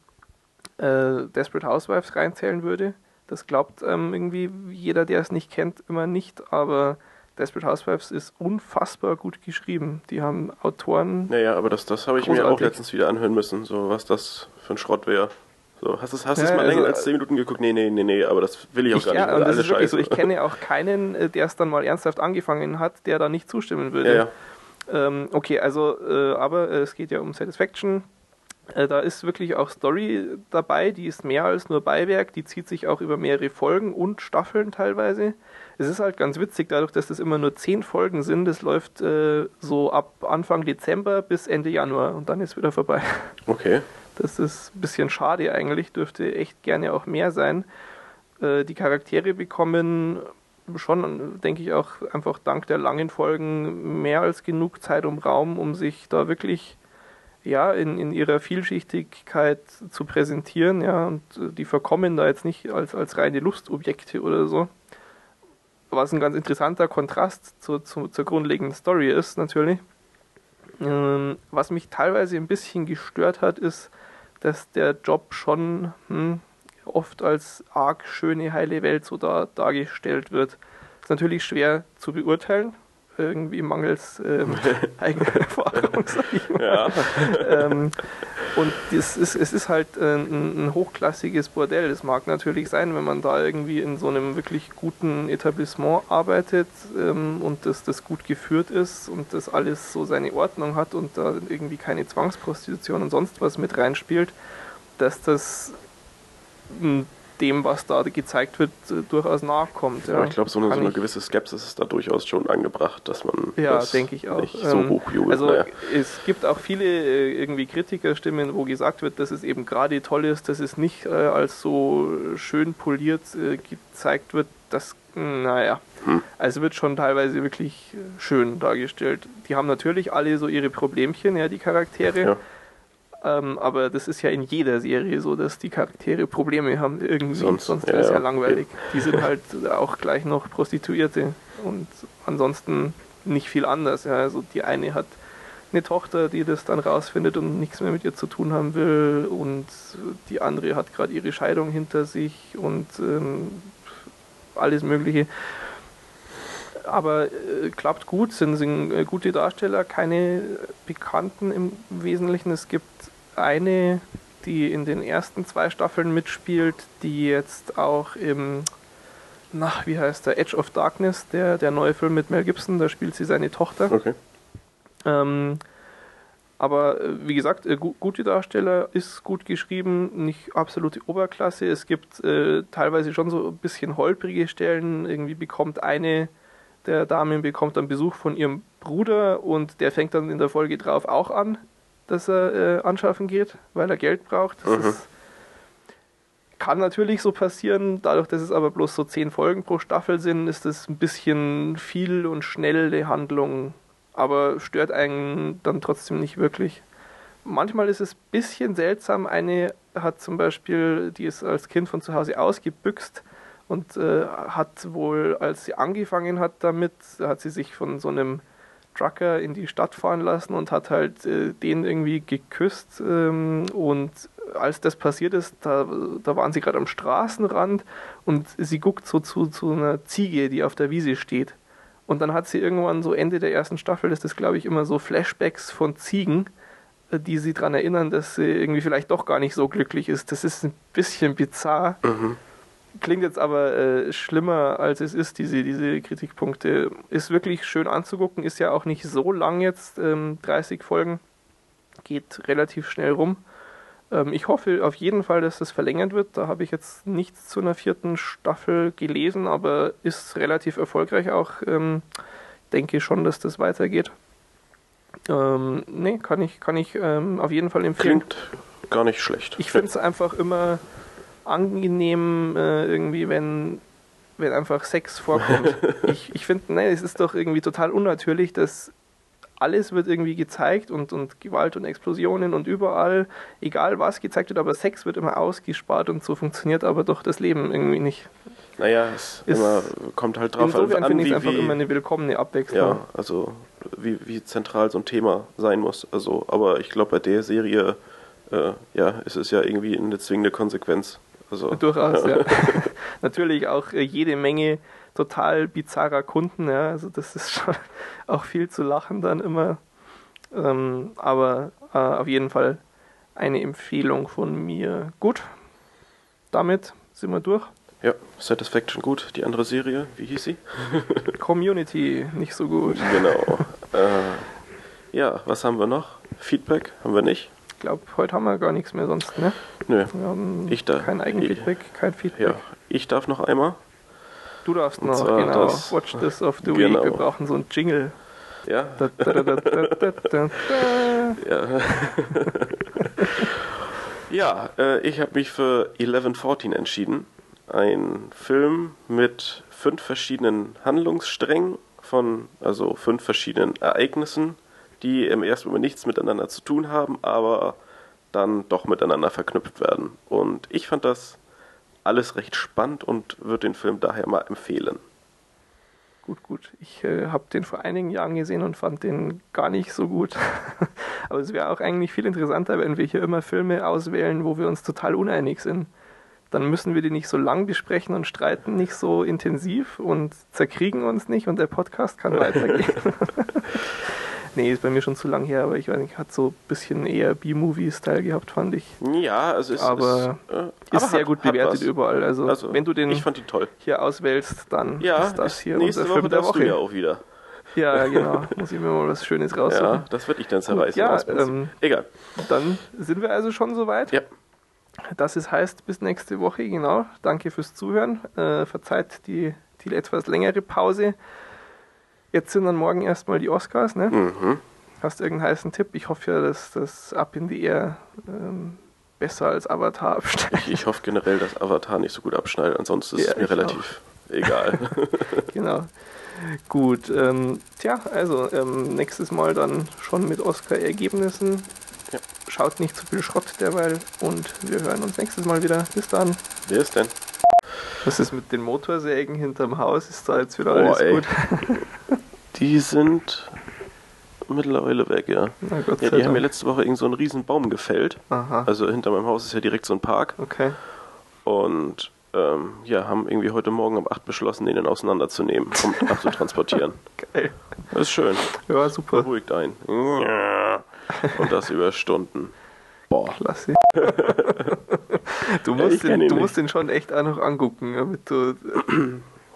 äh, Desperate Housewives reinzählen würde das glaubt ähm, irgendwie jeder, der es nicht kennt, immer nicht, aber Desperate Housewives ist unfassbar gut geschrieben. Die haben Autoren. Naja, aber das, das habe ich mir auch letztens wieder anhören müssen, so was das für ein Schrott wäre. So, hast du es hast ja, mal also, länger als 10 Minuten geguckt? Nee, nee, nee, nee, aber das will ich auch ich, gar ja, nicht. Und das ist wirklich so, ich kenne auch keinen, äh, der es dann mal ernsthaft angefangen hat, der da nicht zustimmen würde. Ja, ja. Ähm, okay, also, äh, aber äh, es geht ja um Satisfaction. Äh, da ist wirklich auch Story dabei, die ist mehr als nur Beiwerk, die zieht sich auch über mehrere Folgen und Staffeln teilweise. Es ist halt ganz witzig, dadurch, dass das immer nur zehn Folgen sind, das läuft äh, so ab Anfang Dezember bis Ende Januar und dann ist wieder vorbei. Okay. Das ist ein bisschen schade eigentlich, dürfte echt gerne auch mehr sein. Äh, die Charaktere bekommen schon, denke ich, auch einfach dank der langen Folgen mehr als genug Zeit und Raum, um sich da wirklich ja, in, in ihrer Vielschichtigkeit zu präsentieren, ja, und äh, die verkommen da jetzt nicht als, als reine Lustobjekte oder so. Was ein ganz interessanter Kontrast zu, zu, zur grundlegenden Story ist, natürlich. Ähm, was mich teilweise ein bisschen gestört hat, ist, dass der Job schon hm, oft als arg schöne, heile Welt so da, dargestellt wird. Ist natürlich schwer zu beurteilen, irgendwie mangels ähm, eigener Erfahrung, sag ich mal. Ja. ähm, und das ist, es ist halt äh, ein, ein, hochklassiges Bordell. Es mag natürlich sein, wenn man da irgendwie in so einem wirklich guten Etablissement arbeitet ähm, und das, das gut geführt ist und das alles so seine Ordnung hat und da irgendwie keine Zwangsprostitution und sonst was mit reinspielt, dass das dem, was da gezeigt wird, durchaus nachkommt. Ja, ich glaube, so, so, eine gewisse Skepsis ist da durchaus schon angebracht, dass man ja, das denke ich auch. nicht so ähm, hochjubelt. Also naja. es gibt auch viele äh, irgendwie Kritikerstimmen, wo gesagt wird, dass es eben gerade toll ist, dass es nicht äh, als so schön poliert äh, gezeigt wird. Das, naja, hm. also wird schon teilweise wirklich schön dargestellt. Die haben natürlich alle so ihre Problemchen, ja, die Charaktere. Ja ähm, aber das ist ja in jeder Serie so, dass die Charaktere Probleme haben irgendwie, sonst, sonst wäre es ja, ja, langweilig. Okay. Die sind halt auch gleich noch Prostituierte und ansonsten nicht viel anders. Ja. Also die eine hat eine Tochter, die das dann rausfindet und nichts mehr mit ihr zu tun haben will und die andere hat gerade ihre Scheidung hinter sich und ähm, alles Mögliche aber äh, klappt gut, sind, sind äh, gute Darsteller, keine Bekannten im Wesentlichen. Es gibt eine, die in den ersten zwei Staffeln mitspielt, die jetzt auch im, na, wie heißt der, Edge of Darkness, der, der neue Film mit Mel Gibson, da spielt sie seine Tochter. Okay. Ähm, aber wie gesagt, äh, gu gute Darsteller, ist gut geschrieben, nicht absolute Oberklasse. Es gibt äh, teilweise schon so ein bisschen holprige Stellen. Irgendwie bekommt eine der Damen bekommt dann Besuch von ihrem Bruder und der fängt dann in der Folge drauf auch an, dass er äh, anschaffen geht, weil er Geld braucht. Das mhm. ist, kann natürlich so passieren, dadurch, dass es aber bloß so zehn Folgen pro Staffel sind, ist das ein bisschen viel und schnelle Handlung, aber stört einen dann trotzdem nicht wirklich. Manchmal ist es ein bisschen seltsam. Eine hat zum Beispiel, die ist als Kind von zu Hause ausgebüxt und äh, hat wohl, als sie angefangen hat damit, hat sie sich von so einem Trucker in die Stadt fahren lassen und hat halt äh, den irgendwie geküsst. Ähm, und als das passiert ist, da, da waren sie gerade am Straßenrand und sie guckt so zu, zu einer Ziege, die auf der Wiese steht. Und dann hat sie irgendwann so Ende der ersten Staffel, ist das glaube ich immer so Flashbacks von Ziegen, äh, die sie daran erinnern, dass sie irgendwie vielleicht doch gar nicht so glücklich ist. Das ist ein bisschen bizarr. Mhm. Klingt jetzt aber äh, schlimmer, als es ist, diese, diese Kritikpunkte. Ist wirklich schön anzugucken, ist ja auch nicht so lang jetzt, ähm, 30 Folgen. Geht relativ schnell rum. Ähm, ich hoffe auf jeden Fall, dass das verlängert wird. Da habe ich jetzt nichts zu einer vierten Staffel gelesen, aber ist relativ erfolgreich auch. Ähm, denke schon, dass das weitergeht. Ähm, nee, kann ich, kann ich ähm, auf jeden Fall empfehlen. Klingt gar nicht schlecht. Ich finde es einfach immer angenehm äh, irgendwie, wenn, wenn einfach Sex vorkommt. ich ich finde, nein, es ist doch irgendwie total unnatürlich, dass alles wird irgendwie gezeigt und, und Gewalt und Explosionen und überall, egal was gezeigt wird, aber Sex wird immer ausgespart und so funktioniert aber doch das Leben irgendwie nicht. Naja, es immer, kommt halt drauf insofern an, finde ich es einfach wie, immer eine willkommene Abwechslung. Ja, also wie, wie zentral so ein Thema sein muss. Also, aber ich glaube, bei der Serie äh, ja, ist es ja irgendwie eine zwingende Konsequenz. Also, Durchaus, ja. ja. Natürlich auch äh, jede Menge total bizarrer Kunden, ja. Also das ist schon auch viel zu lachen dann immer. Ähm, aber äh, auf jeden Fall eine Empfehlung von mir. Gut, damit sind wir durch. Ja, Satisfaction gut. Die andere Serie, wie hieß sie? Community, nicht so gut. Genau. äh, ja, was haben wir noch? Feedback haben wir nicht. Ich glaube, heute haben wir gar nichts mehr sonst, ne? Nö. Haben Ich da- kein Eigenfeedback, kein Feedback. Ja, ich darf noch einmal. Du darfst noch, genau. das- Watch this of the genau. week. Wir brauchen so einen Jingle. Ja, da, da, da. ja. ja, äh, ich habe mich für 1114 entschieden. Ein Film mit fünf verschiedenen Handlungssträngen von, also fünf verschiedenen Ereignissen, die im ersten Moment nichts miteinander zu tun haben, aber dann doch miteinander verknüpft werden. Und ich fand das alles recht spannend und würde den Film daher mal empfehlen. Gut, gut. Ich äh, habe den vor einigen Jahren gesehen und fand den gar nicht so gut. Aber es wäre auch eigentlich viel interessanter, wenn wir hier immer Filme auswählen, wo wir uns total uneinig sind. Dann müssen wir die nicht so lang besprechen und streiten nicht so intensiv und zerkriegen uns nicht und der Podcast kann weitergehen. nee, ist bei mir schon zu lang her, aber ich weiß nicht, hat so ein bisschen eher B-Movie-Style gehabt, fand ich. Ja, also es Aber ist, äh, Ist aber sehr hat- gut bewertet überall. Also, Also, wenn du den hier auswählst, dann Ja, ist das hier nächste unser Woche Film der Woche. du ja auch wieder. Ja, genau. Muss ich mir mal was Schönes Ja, raussuchen. das wird ich dann zerreißen. ja, ähm, Egal. Dann sind wir also schon soweit. Ja. Das ist, heißt, bis nächste Woche, genau. Danke fürs Zuhören. Äh, verzeiht die, die etwas längere Pause. Jetzt sind dann morgen erstmal die Oscars, ne? Mhm. Hast du irgendeinen heißen Tipp? Ich hoffe ja, dass das Up in the Air ähm, besser als Avatar absteigt. Ich, ich hoffe generell, dass Avatar nicht so gut abschneidet, ansonsten ist Ja, es mir relativ egal. genau. Gut, ähm, tja, also ähm, nächstes Mal dann schon mit Oscar-Ergebnissen. Ja. Schaut nicht zu viel Schrott derweil und wir hören uns nächstes Mal wieder. Bis dann. Wer ist denn? Was ist mit den Motorsägen hinterm Haus? Ist da jetzt wieder Boah, alles ey. gut? Die sind mittlerweile weg, ja. Na Gott Ja, die haben ja Dank. letzte Woche irgend so einen riesen Baum gefällt. Aha, Also hinter meinem Haus ist ja direkt so ein Park. okay. Und ähm, ja, haben irgendwie heute Morgen um 8 beschlossen, den dann auseinanderzunehmen, um abzutransportieren. Geil. Das ist schön. Ja, super. Beruhigt ein. Und das über Stunden. Boah. Klasse. du Ja, musst, kenn den, du nicht. musst den schon echt auch noch angucken, damit du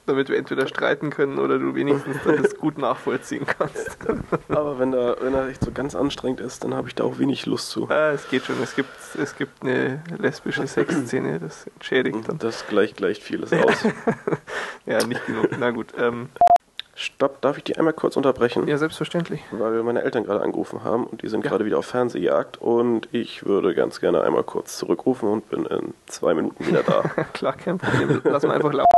damit wir entweder streiten können oder du wenigstens das gut nachvollziehen kannst. Aber wenn, da, wenn er echt so ganz anstrengend ist, dann habe ich da auch wenig Lust zu. ah, es geht schon, es gibt, es gibt eine lesbische Sexszene, das entschädigt dann. Das gleicht, gleicht vieles aus. Ja, nicht genug. Na gut. Ähm, Stopp, darf ich die einmal kurz unterbrechen? ja, selbstverständlich. Weil meine Eltern gerade angerufen haben und die sind Ja. gerade wieder auf Fernsehjagd und ich würde ganz gerne einmal kurz zurückrufen und bin in zwei Minuten wieder da. Klar, kein Problem. Lass mal einfach laufen.